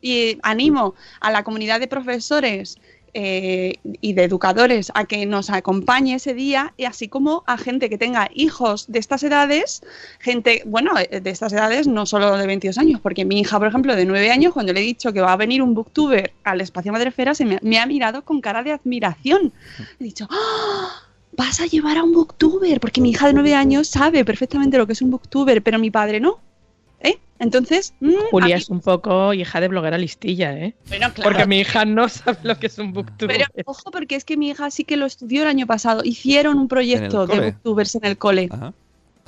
Speaker 2: y animo a la comunidad de profesores eh, y de educadores a que nos acompañe ese día y así como a gente que tenga hijos de estas edades, gente, bueno, eh, de estas edades no solo de 22 años, porque mi hija, por ejemplo, de 9 años, cuando le he dicho que va a venir un booktuber al espacio Madrefera, se me, ha mirado con cara de admiración. He dicho, ¡Ah! Vas a llevar a un booktuber, porque mi hija de 9 años sabe perfectamente lo que es un booktuber, pero mi padre no. ¿Eh? Entonces, mm,
Speaker 3: Julia es un poco hija de bloguera listilla, ¿eh?
Speaker 2: bueno, claro.
Speaker 3: Porque mi hija no sabe lo que es un booktuber.
Speaker 2: Pero ojo, porque es que mi hija sí que lo estudió el año pasado. Hicieron un proyecto de booktubers en el cole.
Speaker 4: Ajá,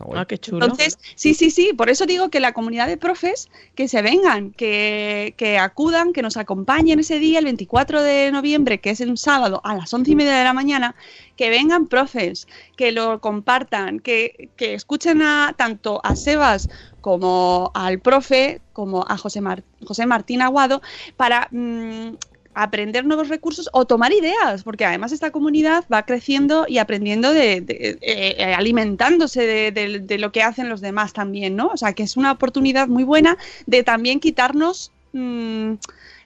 Speaker 4: está guay.
Speaker 3: Ah, qué chulo.
Speaker 2: Entonces, sí, sí, sí, por eso digo que la comunidad de profes que se vengan, que, que acudan, que nos acompañen ese día, el 24 de noviembre, que es un sábado a las once y media de la mañana, que vengan profes, que lo compartan, que, que escuchen a, tanto a Sebas como al profe, como a José, Mar- José Martín Aguado, para mm, aprender nuevos recursos o tomar ideas, porque además esta comunidad va creciendo y aprendiendo de, de- eh, eh, alimentándose de, de- de lo que hacen los demás también, ¿no? O sea, que es una oportunidad muy buena de también quitarnos mm,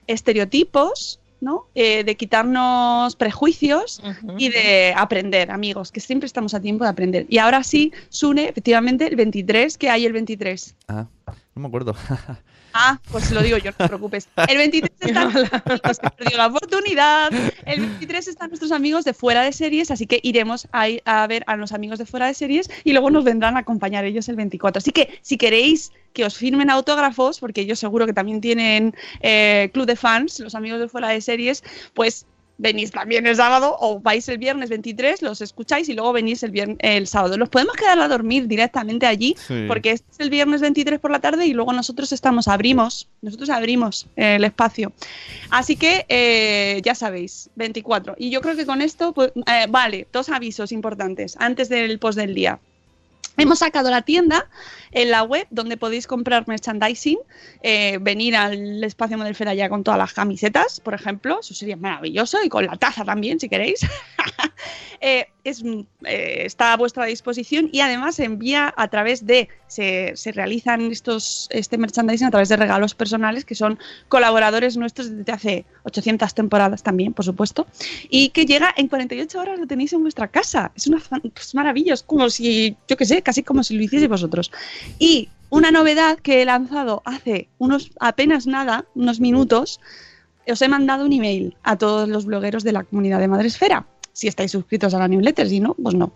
Speaker 2: estereotipos, ¿no? Eh, de quitarnos prejuicios y de aprender, amigos, que siempre estamos a tiempo de aprender. Y ahora sí, Sune, efectivamente, el 23, que hay el 23.
Speaker 4: Ah, no me acuerdo. <laughs>
Speaker 2: Ah, pues lo digo yo, no te preocupes. El 23 están nuestros amigos que perdió la oportunidad. El 23 están nuestros amigos de fuera de series, así que iremos a, ir a ver a los amigos de fuera de series y luego nos vendrán a acompañar ellos el 24. Así que si queréis que os firmen autógrafos, porque ellos seguro que también tienen eh, club de fans, los amigos de fuera de series, pues venís también el sábado o vais el viernes 23, los escucháis y luego venís el, vier- el sábado. Los podemos quedar a dormir directamente allí
Speaker 4: Sí.
Speaker 2: porque este es el viernes 23 por la tarde y luego nosotros estamos, abrimos, nosotros abrimos eh, el espacio. Así que eh, ya sabéis, 24. Y yo creo que con esto, pues, eh, vale, dos avisos importantes antes del post del día. Hemos sacado la tienda en la web donde podéis comprar merchandising, eh, venir al espacio Modelfera ya con todas las camisetas, por ejemplo, eso sería maravilloso, y con la taza también, si queréis. <laughs> Eh, eh, está a vuestra disposición y además se envía a través de, se, se realizan estos, este merchandising a través de regalos personales que son colaboradores nuestros desde hace 800 temporadas también, por supuesto, y que llega en 48 horas, lo tenéis en vuestra casa. Es una pues, maravilla, es como si, yo qué sé, casi como si lo hicieseis vosotros. Y una novedad que he lanzado hace unos apenas nada, unos minutos, os he mandado un email a todos los blogueros de la comunidad de Madresfera. Si estáis suscritos a la newsletter, si no, pues no.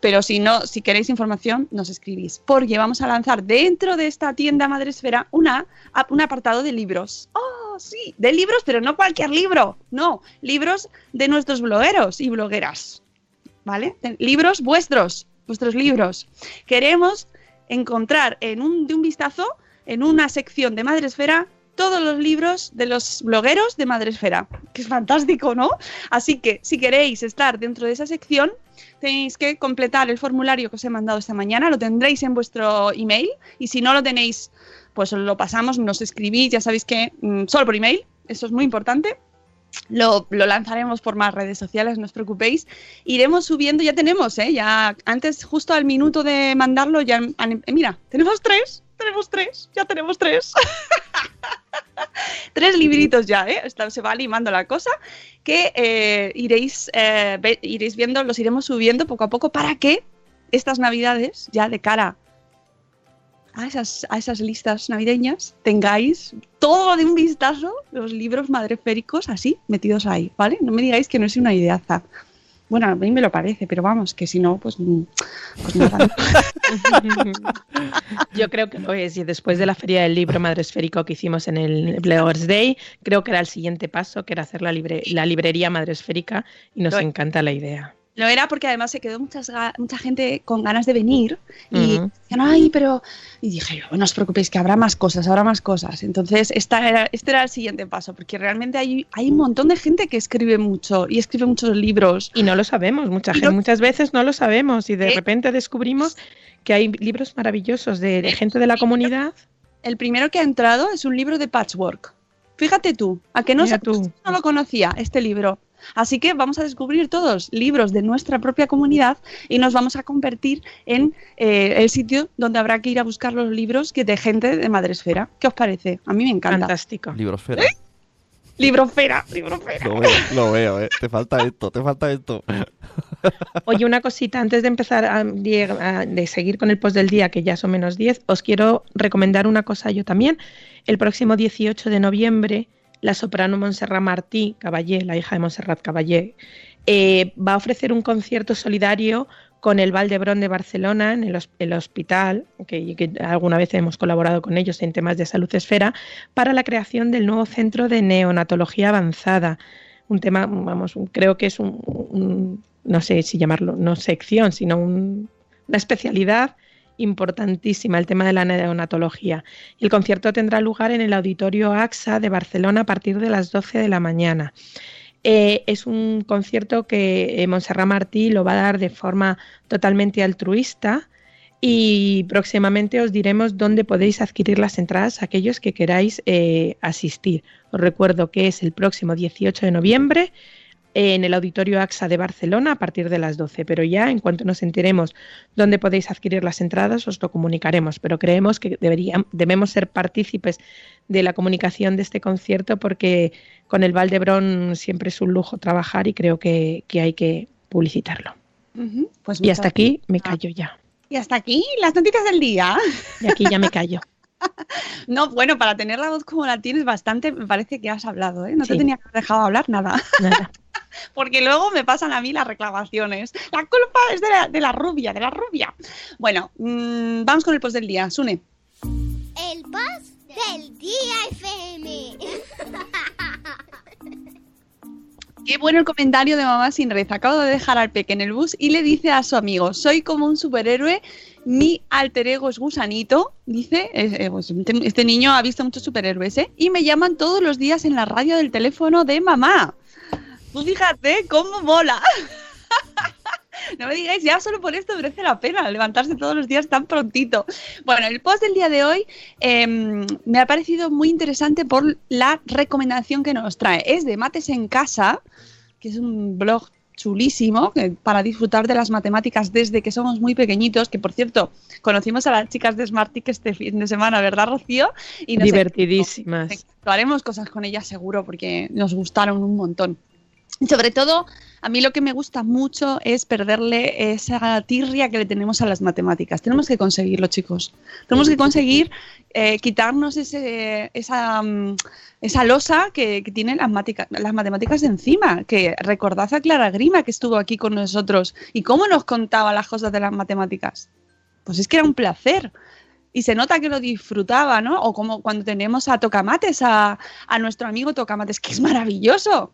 Speaker 2: Pero si no, si queréis información, nos escribís. Porque vamos a lanzar dentro de esta tienda Madresfera una, un apartado de libros. ¡Oh, sí! De libros, pero no cualquier libro. No, libros de nuestros blogueros y blogueras. ¿Vale? Libros vuestros, vuestros libros. Queremos encontrar en un, de un vistazo, en una sección de Madresfera, todos los libros de los blogueros de Madresfera, que es fantástico, ¿no? Así que si queréis estar dentro de esa sección, tenéis que completar el formulario que os he mandado esta mañana, lo tendréis en vuestro email y si no lo tenéis, pues lo pasamos, nos escribís, ya sabéis que mm, solo por email, eso es muy importante. Lo, lo lanzaremos por más redes sociales, no os preocupéis. Iremos subiendo, ya tenemos, ¿eh? Ya antes, justo al minuto de mandarlo, ya eh, mira, tenemos tres, tenemos tres, ya tenemos tres. <laughs> tres libritos ya, ¿eh? Se va limando la cosa, que eh, iréis, eh, iréis viendo, los iremos subiendo poco a poco para que estas navidades, ya de cara a esas, a esas listas navideñas, tengáis todo de un vistazo los libros madreféricos así, metidos ahí, ¿vale? No me digáis que no es una ideaza. Bueno, a mí me lo parece, pero vamos, que si no, pues, mm, pues nada. <laughs>
Speaker 3: Yo creo que lo es. Y después de la Feria del Libro Madresférico que hicimos en el Bloggers Day, creo que era el siguiente paso, que era hacer la, libre- la librería madresférica y nos encanta la idea.
Speaker 2: Lo era porque además se quedó muchas, mucha gente con ganas de venir y decían, ay, pero... Y dije yo, no os preocupéis, que habrá más cosas, habrá más cosas. Entonces, esta era, este era el siguiente paso, porque realmente hay, hay un montón de gente que escribe mucho y escribe muchos libros.
Speaker 3: Y no lo sabemos, mucha gente,
Speaker 2: no-
Speaker 3: muchas veces no lo sabemos y de
Speaker 2: Eh.
Speaker 3: repente descubrimos que hay libros maravillosos de, de gente de la comunidad.
Speaker 2: El primero que ha entrado es un libro de patchwork. Fíjate tú, a que no,
Speaker 3: tú.
Speaker 2: no lo conocía este libro. Así que vamos a descubrir todos libros de nuestra propia comunidad y nos vamos a convertir en eh, el sitio donde habrá que ir a buscar los libros que de gente de Madresfera. ¿Qué os parece? A mí me encanta.
Speaker 3: Fantástico.
Speaker 4: Librosfera.
Speaker 2: Librofera, librofera.
Speaker 4: Lo veo, lo veo, eh. Te falta esto, te falta esto.
Speaker 3: Oye, una cosita, antes de empezar a- de seguir con el post del día, que ya son menos 10, os quiero recomendar una cosa yo también. El próximo 18 de noviembre, la soprano Montserrat Martí Caballé, la hija de Montserrat Caballé, eh, va a ofrecer un concierto solidario con el Valdebrón de Barcelona en el, hos- el hospital, que, alguna vez hemos colaborado con ellos en temas de salud esfera, para la creación del nuevo centro de neonatología avanzada. Un tema, vamos, creo que es un, no sé si llamarlo, no sección, sino un- una especialidad importantísima, el tema de la neonatología. El concierto tendrá lugar en el Auditorio AXA de Barcelona a partir de las 12 de la mañana. Eh, es un concierto que eh, Montserrat Martí lo va a dar de forma totalmente altruista y próximamente os diremos dónde podéis adquirir las entradas aquellos que queráis eh, asistir. Os recuerdo que es el próximo 18 de noviembre en el Auditorio AXA de Barcelona a partir de las 12, pero ya en cuanto nos enteremos dónde podéis adquirir las entradas os lo comunicaremos, pero creemos que deberían, debemos ser partícipes de la comunicación de este concierto porque con el Valdebrón siempre es un lujo trabajar y creo que, que hay que publicitarlo.
Speaker 2: Pues
Speaker 3: Y hasta aquí me callo ya.
Speaker 2: Y hasta aquí las noticias del día.
Speaker 3: Y aquí ya me callo. <laughs>
Speaker 2: No, bueno, para tener la voz como la tienes bastante, me parece que has hablado, ¿eh? No te tenía que haber dejado hablar nada.
Speaker 3: Nada. <laughs> <laughs>
Speaker 2: Porque luego me pasan a mí las reclamaciones. La culpa es de la, de la rubia, de la rubia. Bueno, mm, vamos con el post del día. Sune.
Speaker 1: El post del día FM. <laughs>
Speaker 2: Qué bueno el comentario de mamá sin red. Acabo de dejar al peque en el bus y le dice a su amigo, soy como un superhéroe, mi alter ego es gusanito. Dice, eh, eh, pues, este, este niño ha visto muchos superhéroes, ¿eh? Y me llaman todos los días en la radio del teléfono de mamá. Tú fíjate cómo mola. <laughs> No me digáis, ya solo por esto merece la pena levantarse todos los días tan prontito. Bueno, el post del día de hoy eh, me ha parecido muy interesante por la recomendación que nos trae. Es de Mates en Casa, que es un blog chulísimo para disfrutar de las matemáticas desde que somos muy pequeñitos, que por cierto, conocimos a las chicas de Smartick este fin de semana, ¿verdad, Rocío? Y nos
Speaker 3: Divertidísimas.
Speaker 2: Haremos cosas con ellas seguro porque nos gustaron un montón. Sobre todo, a mí lo que me gusta mucho es perderle esa tirria que le tenemos a las matemáticas. Tenemos que conseguirlo, chicos. Tenemos que conseguir eh, quitarnos ese, esa, mm, esa losa que, que tienen las, las matemáticas encima. Que recordad a Clara Grima que estuvo aquí con nosotros y cómo nos contaba las cosas de las matemáticas. Pues es que era un placer y se nota que lo disfrutaba, ¿no? O como cuando tenemos a Tocamates, a nuestro amigo Tocamates, que es maravilloso.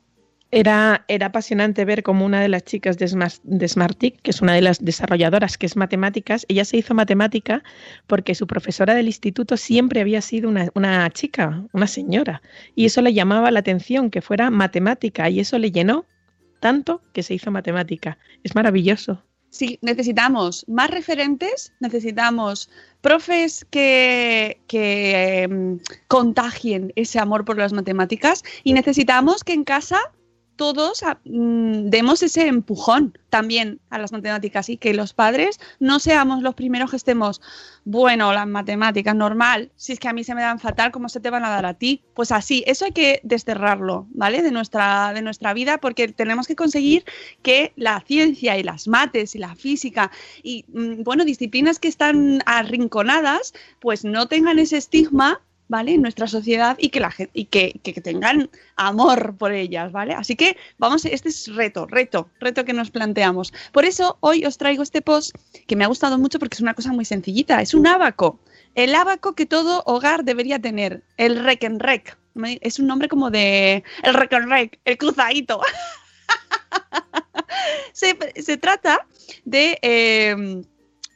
Speaker 3: Era, era apasionante ver cómo una de las chicas de, Smart, que es una de las desarrolladoras que es matemáticas, ella se hizo matemática porque su profesora del instituto siempre había sido una, una chica, una señora, y eso le llamaba la atención, que fuera matemática, y eso le llenó tanto que se hizo matemática. Es maravilloso.
Speaker 2: Sí, necesitamos más referentes, necesitamos profes que, que em, contagien ese amor por las matemáticas y necesitamos que en casa todos mm, demos ese empujón también a las matemáticas y que los padres no seamos los primeros que estemos, bueno, las matemáticas, normal, si es que a mí se me dan fatal, ¿cómo se te van a dar a ti? Pues así, eso hay que desterrarlo, ¿vale? De nuestra, de nuestra vida porque tenemos que conseguir que la ciencia y las mates y la física y, mm, bueno, disciplinas que están arrinconadas, pues no tengan ese estigma ¿vale? En nuestra sociedad y que la gente, y que, que, tengan amor por ellas, ¿vale? Así que vamos, este es reto, reto, reto que nos planteamos. Por eso hoy os traigo este post que me ha gustado mucho porque es una cosa muy sencillita, es un abaco. El abaco que todo hogar debería tener, el rec en. Es un nombre como de el rec en el cruzadito. <laughs> se, se, trata de eh,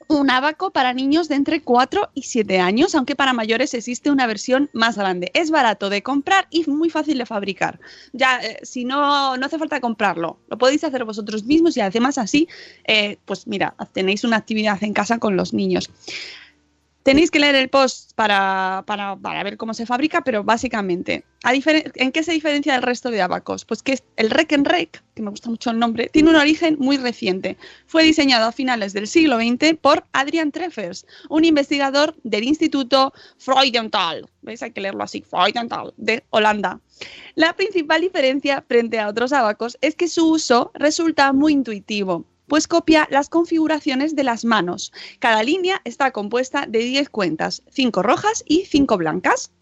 Speaker 2: un abaco para niños de entre 4 y 7 años, aunque para mayores existe una versión más grande. Es barato de comprar y muy fácil de fabricar. Ya, eh, si no, no hace falta comprarlo, lo podéis hacer vosotros mismos y además así, eh, pues mira, tenéis una actividad en casa con los niños. Tenéis que leer el post para, para, para, ver cómo se fabrica, pero básicamente, ¿en qué se diferencia del resto de abacos? Pues que el Rec que me gusta mucho el nombre, tiene un origen muy reciente. Fue diseñado a finales del siglo XX por Adrian Treffers, un investigador del Instituto Freudenthal, ¿veis? Hay que leerlo así, Freudenthal, de Holanda. La principal diferencia frente a otros abacos es que su uso resulta muy intuitivo pues copia las configuraciones de las manos. Cada línea está compuesta de 10 cuentas, 5 rojas y 5 blancas.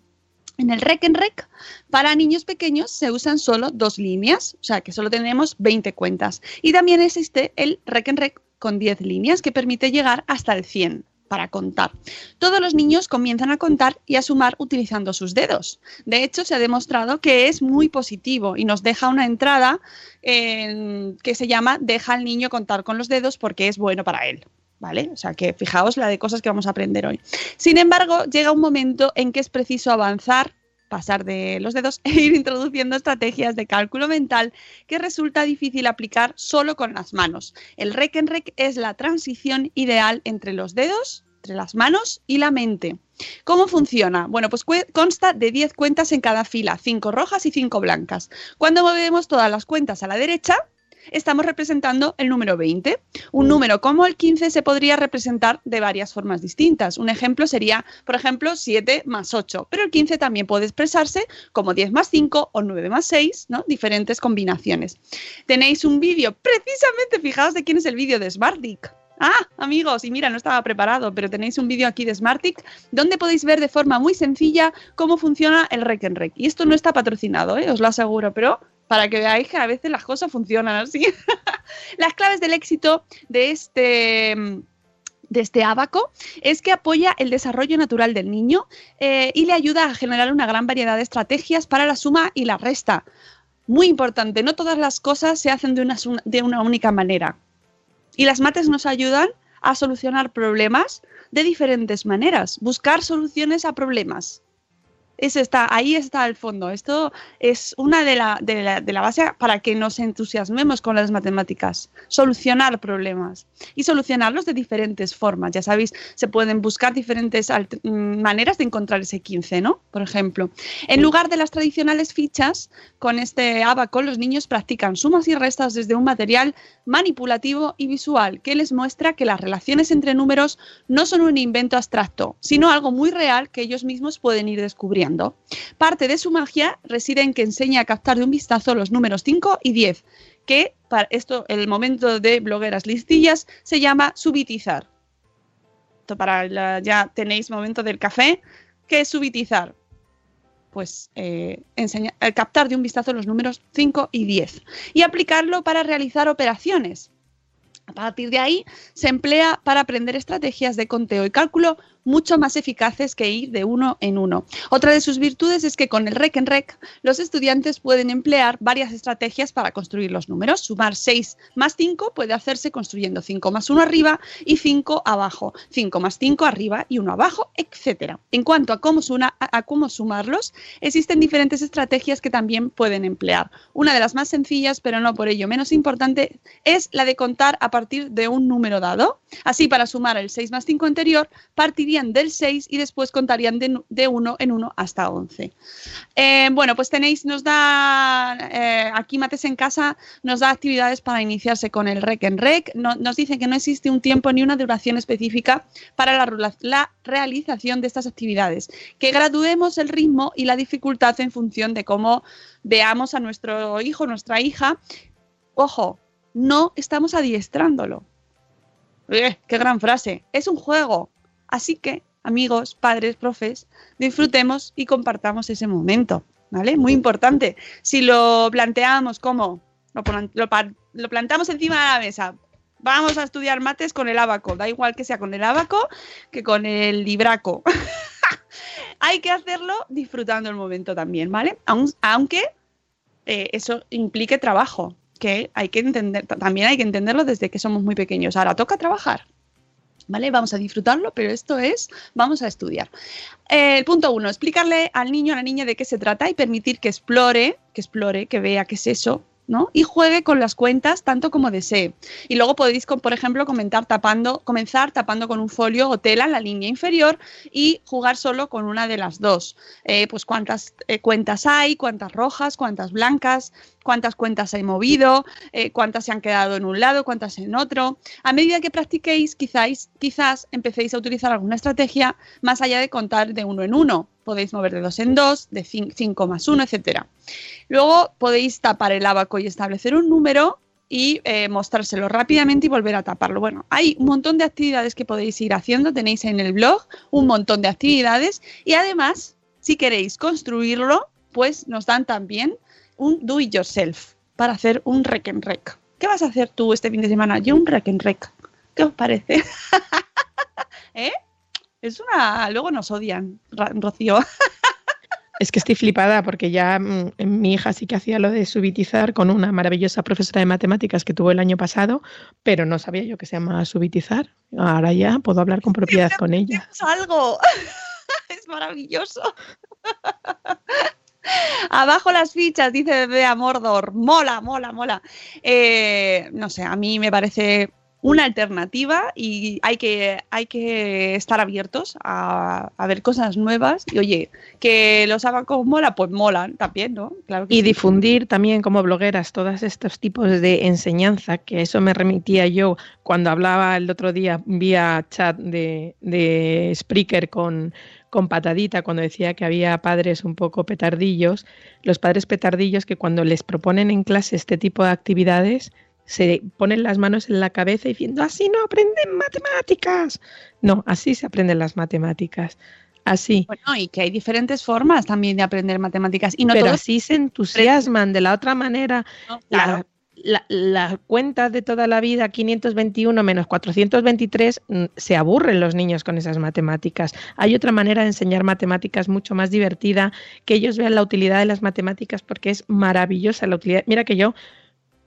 Speaker 2: En el rec en rec, para niños pequeños se usan solo dos líneas, o sea que solo tenemos 20 cuentas. Y también existe el rec en rec con 10 líneas que permite llegar hasta el 100 para contar. Todos los niños comienzan a contar y a sumar utilizando sus dedos. De hecho, se ha demostrado que es muy positivo y nos deja una entrada que se llama deja al niño contar con los dedos porque es bueno para él. ¿Vale? O sea que fijaos la de cosas que vamos a aprender hoy. Sin embargo, llega un momento en que es preciso avanzar pasar de los dedos <laughs> e ir introduciendo estrategias de cálculo mental que resulta difícil aplicar solo con las manos. El rec en rec es la transición ideal entre los dedos, entre las manos y la mente. ¿Cómo funciona? Bueno, pues consta de 10 cuentas en cada fila, 5 rojas y 5 blancas. Cuando movemos todas las cuentas a la derecha, estamos representando el número 20. Un número como el 15 se podría representar de varias formas distintas. Un ejemplo sería, por ejemplo, 7 más 8, pero el 15 también puede expresarse como 10 más 5 o 9 más 6, ¿no? Diferentes combinaciones. Tenéis un vídeo, precisamente fijaos de quién es el vídeo de Smartick. Ah, amigos, y mira, no estaba preparado, pero tenéis un vídeo aquí de Smartick donde podéis ver de forma muy sencilla cómo funciona el Rec en Rec. Y esto no está patrocinado, ¿eh? os lo aseguro, pero para que veáis que a veces las cosas funcionan así. <laughs> las claves del éxito de este de este abaco es que apoya el desarrollo natural del niño eh, y le ayuda a generar una gran variedad de estrategias para la suma y la resta. Muy importante, no todas las cosas se hacen de una, de una única manera. Y las mates nos ayudan a solucionar problemas de diferentes maneras, buscar soluciones a problemas está, ahí está el fondo. Esto es una de la, de, la, de la base para que nos entusiasmemos con las matemáticas. Solucionar problemas y solucionarlos de diferentes formas. Ya sabéis, se pueden buscar diferentes mm, maneras de encontrar ese 15, ¿no? Por ejemplo, en lugar de las tradicionales fichas, con este abaco los niños practican sumas y restas desde un material manipulativo y visual que les muestra que las relaciones entre números no son un invento abstracto, sino algo muy real que ellos mismos pueden ir descubriendo. Parte de su magia reside en que enseña a captar de un vistazo los números 5 y 10, que para esto, el momento de blogueras listillas, se llama subitizar. Esto para ya tenéis momento del café. ¿Qué es subitizar? Pues eh, eh, captar de un vistazo los números 5 y 10 y aplicarlo para realizar operaciones A partir de ahí se emplea para aprender estrategias de conteo y cálculo mucho más eficaces que ir de uno en uno. Otra de sus virtudes es que con el rec en rec los estudiantes pueden emplear varias estrategias para construir los números. Sumar 6 más 5 puede hacerse construyendo 5 más 1 arriba y 5 abajo, 5 más 5 arriba y 1 abajo, etc. En cuanto a cómo, a cómo sumarlos, existen diferentes estrategias que también pueden emplear. Una de las más sencillas, pero no por ello menos importante, es la de contar a partir de un número dado. Así, para sumar el 6 más 5 anterior, partirían del 6 y después contarían de, de 1 en 1 hasta 11. Eh, bueno, pues tenéis, nos da, eh, aquí Mates en casa, nos da actividades para iniciarse con el rec en rec. No- nos dice que no existe un tiempo ni una duración específica para la, la realización de estas actividades, que graduemos el ritmo y la dificultad en función de cómo veamos a nuestro hijo, nuestra hija. Ojo, no estamos adiestrándolo. Eh, ¡Qué gran frase! Es un juego. Así que, amigos, padres, profes, disfrutemos y compartamos ese momento. ¿Vale? Muy importante. Si lo planteamos como lo, plantamos encima de la mesa, vamos a estudiar mates con el abaco, da igual que sea con el abaco que con el libraco. <laughs> Hay que hacerlo disfrutando el momento también, ¿vale? Aun- aunque eh, eso implique trabajo, que hay que entender, también hay que entenderlo desde que somos muy pequeños. Ahora toca trabajar. ¿Vale? Vamos a disfrutarlo, pero esto es, vamos a estudiar. Eh, el punto uno, explicarle al niño a la niña de qué se trata y permitir que explore, que explore, que vea qué es eso, ¿no? Y juegue con las cuentas tanto como desee. Y luego podéis, por ejemplo, comentar tapando, comenzar tapando con un folio o tela en la línea inferior y jugar solo con una de las dos. Eh, pues cuántas eh, cuentas hay, cuántas rojas, cuántas blancas, cuántas cuentas he movido, eh, cuántas se han quedado en un lado, cuántas en otro. A medida que practiquéis, quizás, quizás empecéis a utilizar alguna estrategia más allá de contar de uno en uno. Podéis mover de dos en dos, de cin- cinco más uno, etcétera. Luego podéis tapar el abaco y establecer un número y eh, mostrárselo rápidamente y volver a taparlo. Bueno, hay un montón de actividades que podéis ir haciendo, tenéis en el blog un montón de actividades y además, si queréis construirlo, pues nos dan también un do it yourself para hacer un rec en rec. ¿Qué vas a hacer tú este fin de semana? Yo un rec en rec. ¿Qué os parece? <laughs> ¿Eh? Es una... Luego nos odian, Rocío.
Speaker 3: Es que estoy flipada porque ya mm, mi hija sí que hacía lo de subitizar con una maravillosa profesora de matemáticas que tuvo el año pasado, pero no sabía yo que se llama subitizar. Ahora ya puedo hablar con propiedad con ella.
Speaker 2: Es algo. <laughs> es maravilloso. Abajo las fichas, dice Bea Mordor. Mola, mola, mola. Eh, no sé, a mí me parece una alternativa y hay que, hay que estar abiertos a, a ver cosas nuevas. Y oye, que los abacos mola, pues molan también, ¿no? Claro que
Speaker 3: Y
Speaker 2: sí.
Speaker 3: difundir también como blogueras todos estos tipos de enseñanza, que eso me remitía yo cuando hablaba el otro día vía chat de, de Spreaker con, con Patadita, cuando decía que había padres un poco petardillos, los padres petardillos que cuando les proponen en clase este tipo de actividades, se ponen las manos en la cabeza diciendo, así no aprenden matemáticas. No, así se aprenden las matemáticas. Así.
Speaker 2: Bueno, y que hay diferentes formas también de aprender matemáticas. Y no
Speaker 3: pero
Speaker 2: todos-
Speaker 3: así se entusiasman. De la otra manera,
Speaker 2: No, claro.
Speaker 3: la, la cuenta de toda la vida, 521 menos 423, mm, se aburren los niños con esas matemáticas. Hay otra manera de enseñar matemáticas mucho más divertida, que ellos vean la utilidad de las matemáticas porque es maravillosa la utilidad. Mira que yo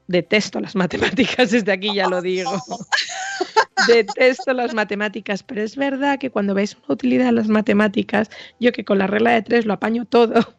Speaker 3: detesto las <laughs> matemáticas, desde aquí ya lo digo. <laughs> Detesto las matemáticas, pero es verdad que cuando veis una utilidad de las matemáticas, yo que con la regla de tres lo apaño todo,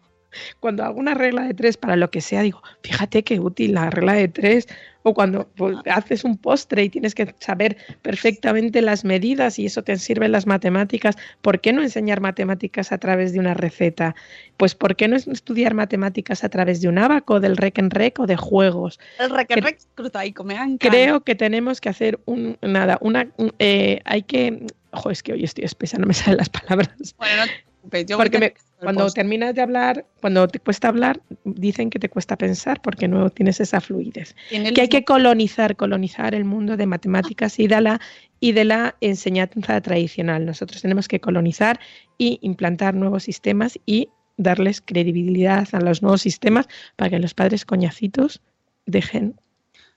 Speaker 3: cuando hago una regla de tres para lo que sea, digo, fíjate qué útil la regla de tres. O cuando pues, haces un postre y tienes que saber perfectamente las medidas y eso te sirve en las matemáticas, ¿por qué no enseñar matemáticas a través de una receta? Pues ¿por qué no estudiar matemáticas a través de un abaco, del rec en rec o de juegos?
Speaker 2: El rec
Speaker 3: que-
Speaker 2: rec cruzaico, me encanta.
Speaker 3: Creo que tenemos que hacer un nada, una un- eh, hay que ojo, es que hoy estoy espesa, no me salen las palabras.
Speaker 2: Bueno, no preocupes, yo
Speaker 3: Porque me- cuando
Speaker 2: post.
Speaker 3: terminas de hablar, cuando te cuesta hablar, dicen que te cuesta pensar porque no tienes esa fluidez. Que hay que colonizar, colonizar el mundo de matemáticas y de la y de la enseñanza tradicional. Nosotros tenemos que colonizar y implantar nuevos sistemas y darles credibilidad a los nuevos sistemas para que los padres coñacitos dejen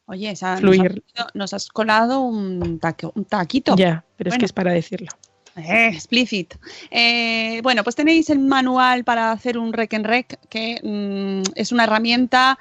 Speaker 2: Oye, esa, nos,
Speaker 3: Fluir.
Speaker 2: has, nos has colado un, taco- un taquito.
Speaker 3: Ya, pero es que es para decirlo.
Speaker 2: Eh, explicit. Eh, bueno, pues tenéis el manual para hacer un rec en rec, que mm, es una herramienta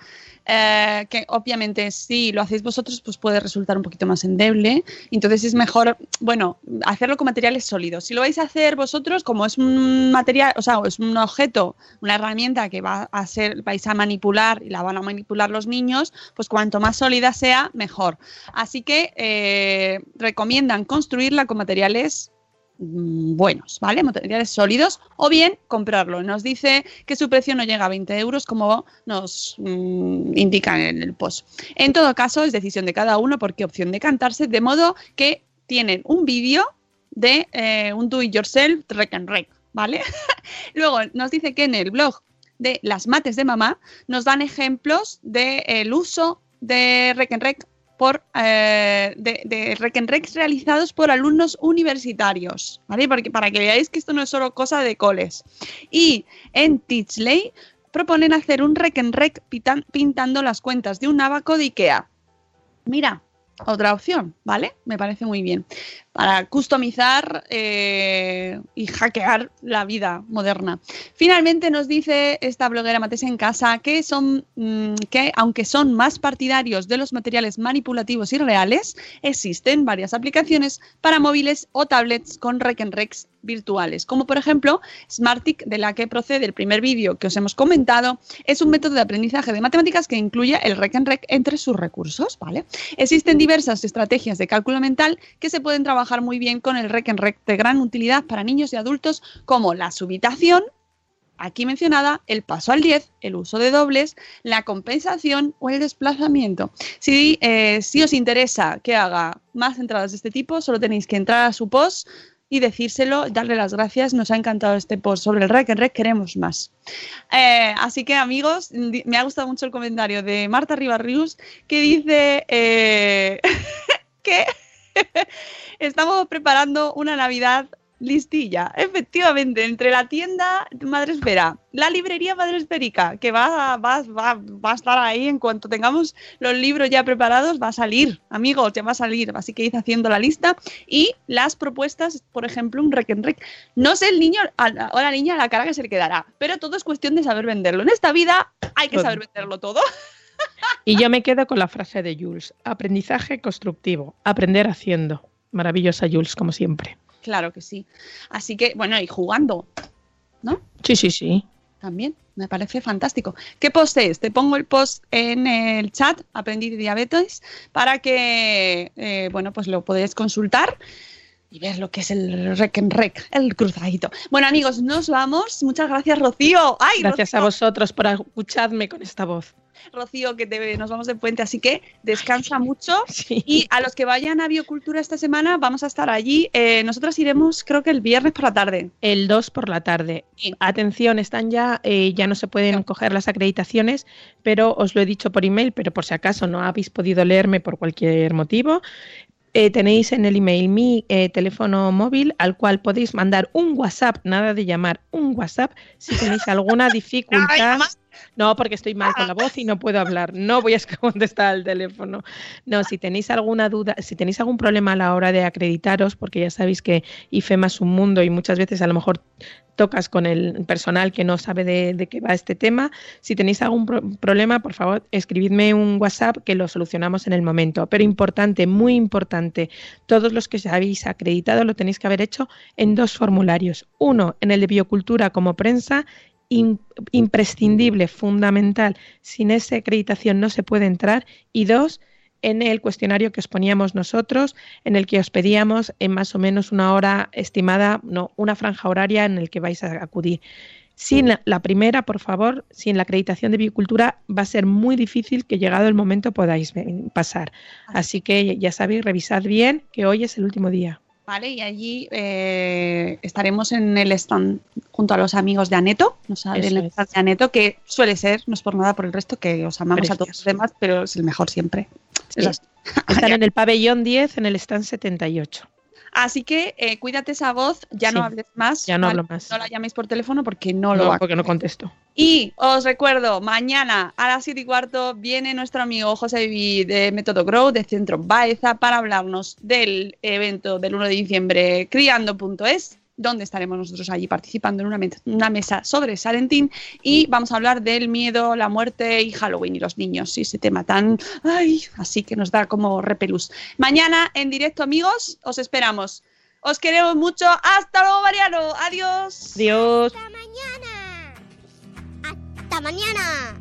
Speaker 2: eh, que obviamente si lo hacéis vosotros, pues puede resultar un poquito más endeble. Entonces es mejor, bueno, hacerlo con materiales sólidos. Si lo vais a hacer vosotros, como es un material, o sea, es un objeto, una herramienta que va a ser, vais a manipular y la van a manipular los niños, pues cuanto más sólida sea, mejor. Así que eh, recomiendan construirla con materiales buenos, ¿vale? Materiales sólidos o bien comprarlo. Nos dice que su precio no llega a 20 euros como nos mm, indican en el post. En todo caso, es decisión de cada uno por qué opción decantarse, de modo que tienen un vídeo de eh, un do it yourself rec and ¿vale? <laughs> Luego nos dice que en el blog de las mates de mamá nos dan ejemplos del uso de rec and rec por eh, de, de realizados por alumnos universitarios, ¿vale? Porque para que veáis que esto no es solo cosa de coles. Y en Teachley proponen hacer un rec and rec pitan- pintando las cuentas de un abaco de Ikea. Mira, otra opción, ¿vale? Me parece muy bien. Para customizar eh, y hackear la vida moderna. Finalmente nos dice esta bloguera Mates en casa que son mm, que aunque son más partidarios de los materiales manipulativos y reales, existen varias aplicaciones para móviles o tablets con recs virtuales, como por ejemplo Smartic, de la que procede el primer vídeo que os hemos comentado, es un método de aprendizaje de matemáticas que incluye el rec and rec entre sus recursos, ¿vale? Existen diversas estrategias de cálculo mental que se pueden trabajar muy bien con el rec and rec de gran utilidad para niños y adultos, como la subitación, aquí mencionada, el paso al 10, el uso de dobles, la compensación o el desplazamiento. Si, eh, si os interesa que haga más entradas de este tipo, solo tenéis que entrar a su post y decírselo, darle las gracias. Nos ha encantado este post sobre el rec en rec, queremos más. Eh, así que amigos, me ha gustado mucho el comentario de Marta Ribarrius que dice eh, <laughs> que <laughs> estamos preparando una Navidad listilla. Efectivamente, entre la tienda Madre Esfera, la librería Madre Esférica, que va, va, va, va a estar ahí en cuanto tengamos los libros ya preparados, va a salir, amigos, ya va a salir. Así que id haciendo la lista y las propuestas, por ejemplo, un rec en rec. No sé el niño o la niña la cara que se le quedará, pero todo es cuestión de saber venderlo. En esta vida hay que saber venderlo todo. <laughs>
Speaker 3: Y yo me quedo con la frase de Jules. Aprendizaje constructivo. Aprender haciendo. Maravillosa Jules, como siempre.
Speaker 2: Claro que sí. Así que, bueno, y jugando, ¿no?
Speaker 3: Sí, sí, sí.
Speaker 2: También, me parece fantástico. ¿Qué post es? Te pongo el post en el chat, Aprendí Diabetes, para que, eh, bueno, pues lo podéis consultar y ver lo que es el rec en rec, el cruzadito. Bueno, amigos, nos vamos. Muchas gracias, Rocío. ¡Ay,
Speaker 3: Gracias a vosotros por escucharme con esta voz.
Speaker 2: Rocío, que te- nos vamos de puente, así que descansa mucho. <laughs>
Speaker 3: Sí.
Speaker 2: Y a los que vayan a Biocultura esta semana, vamos a estar allí. Eh, nosotros iremos, creo que el viernes por la tarde.
Speaker 3: El 2 por la tarde.
Speaker 2: Sí.
Speaker 3: Atención, están ya, eh, ya no se pueden coger las acreditaciones, pero os lo he dicho por email, pero por si acaso no habéis podido leerme por cualquier motivo, eh, tenéis en el email mi eh, teléfono móvil al cual podéis mandar un WhatsApp, nada de llamar, un WhatsApp si tenéis alguna <laughs> dificultad. No, porque estoy mal con la voz y no puedo hablar. No voy a <laughs> contestar al teléfono. No, si tenéis alguna duda, si tenéis algún problema a la hora de acreditaros, porque ya sabéis que IFEMA es un mundo y muchas veces a lo mejor tocas con el personal que no sabe de, de qué va este tema. Si tenéis algún pro- problema, por favor, escribidme un WhatsApp que lo solucionamos en el momento. Pero importante, muy importante, todos los que os habéis acreditado lo tenéis que haber hecho en dos formularios. Uno, en el de biocultura como prensa im- imprescindible, fundamental. Sin esa acreditación no se puede entrar. Y dos, en el cuestionario que os poníamos nosotros, en el que os pedíamos en más o menos una hora estimada, no, una franja horaria en el que vais a acudir. Sin la, la primera, por favor, sin la acreditación de biocultura, va a ser muy difícil que llegado el momento podáis pasar. Así que ya sabéis, revisad bien que hoy es el último día.
Speaker 2: Vale, y allí eh, estaremos en el stand junto a los amigos de Aneto, no sabe,
Speaker 3: Eso
Speaker 2: el
Speaker 3: es.
Speaker 2: stand de Aneto, que suele ser, no es por nada por el resto, que os amamos a todos los demás, pero es el mejor siempre.
Speaker 3: Sí. Están <laughs> en el pabellón 10, en el stand 78.
Speaker 2: Así que eh, cuídate esa voz, ya no hables más.
Speaker 3: ya no
Speaker 2: ¿vale?
Speaker 3: hablo más.
Speaker 2: No la llaméis por teléfono porque no, lo
Speaker 3: No,
Speaker 2: a
Speaker 3: porque no contesto.
Speaker 2: Y os recuerdo, mañana a las 7 y cuarto viene nuestro amigo José Vivi de Método Grow de Centro Baeza para hablarnos del evento del 1 de diciembre criando.es donde estaremos nosotros allí participando en una, me- una mesa sobre Salentín y vamos a hablar del miedo, la muerte y Halloween y los niños y ese tema tan... Ay, así que nos da como repelús. Mañana en directo amigos, os esperamos. Os queremos mucho. Hasta luego, Mariano. Adiós.
Speaker 3: Adiós.
Speaker 1: Hasta mañana. Hasta mañana.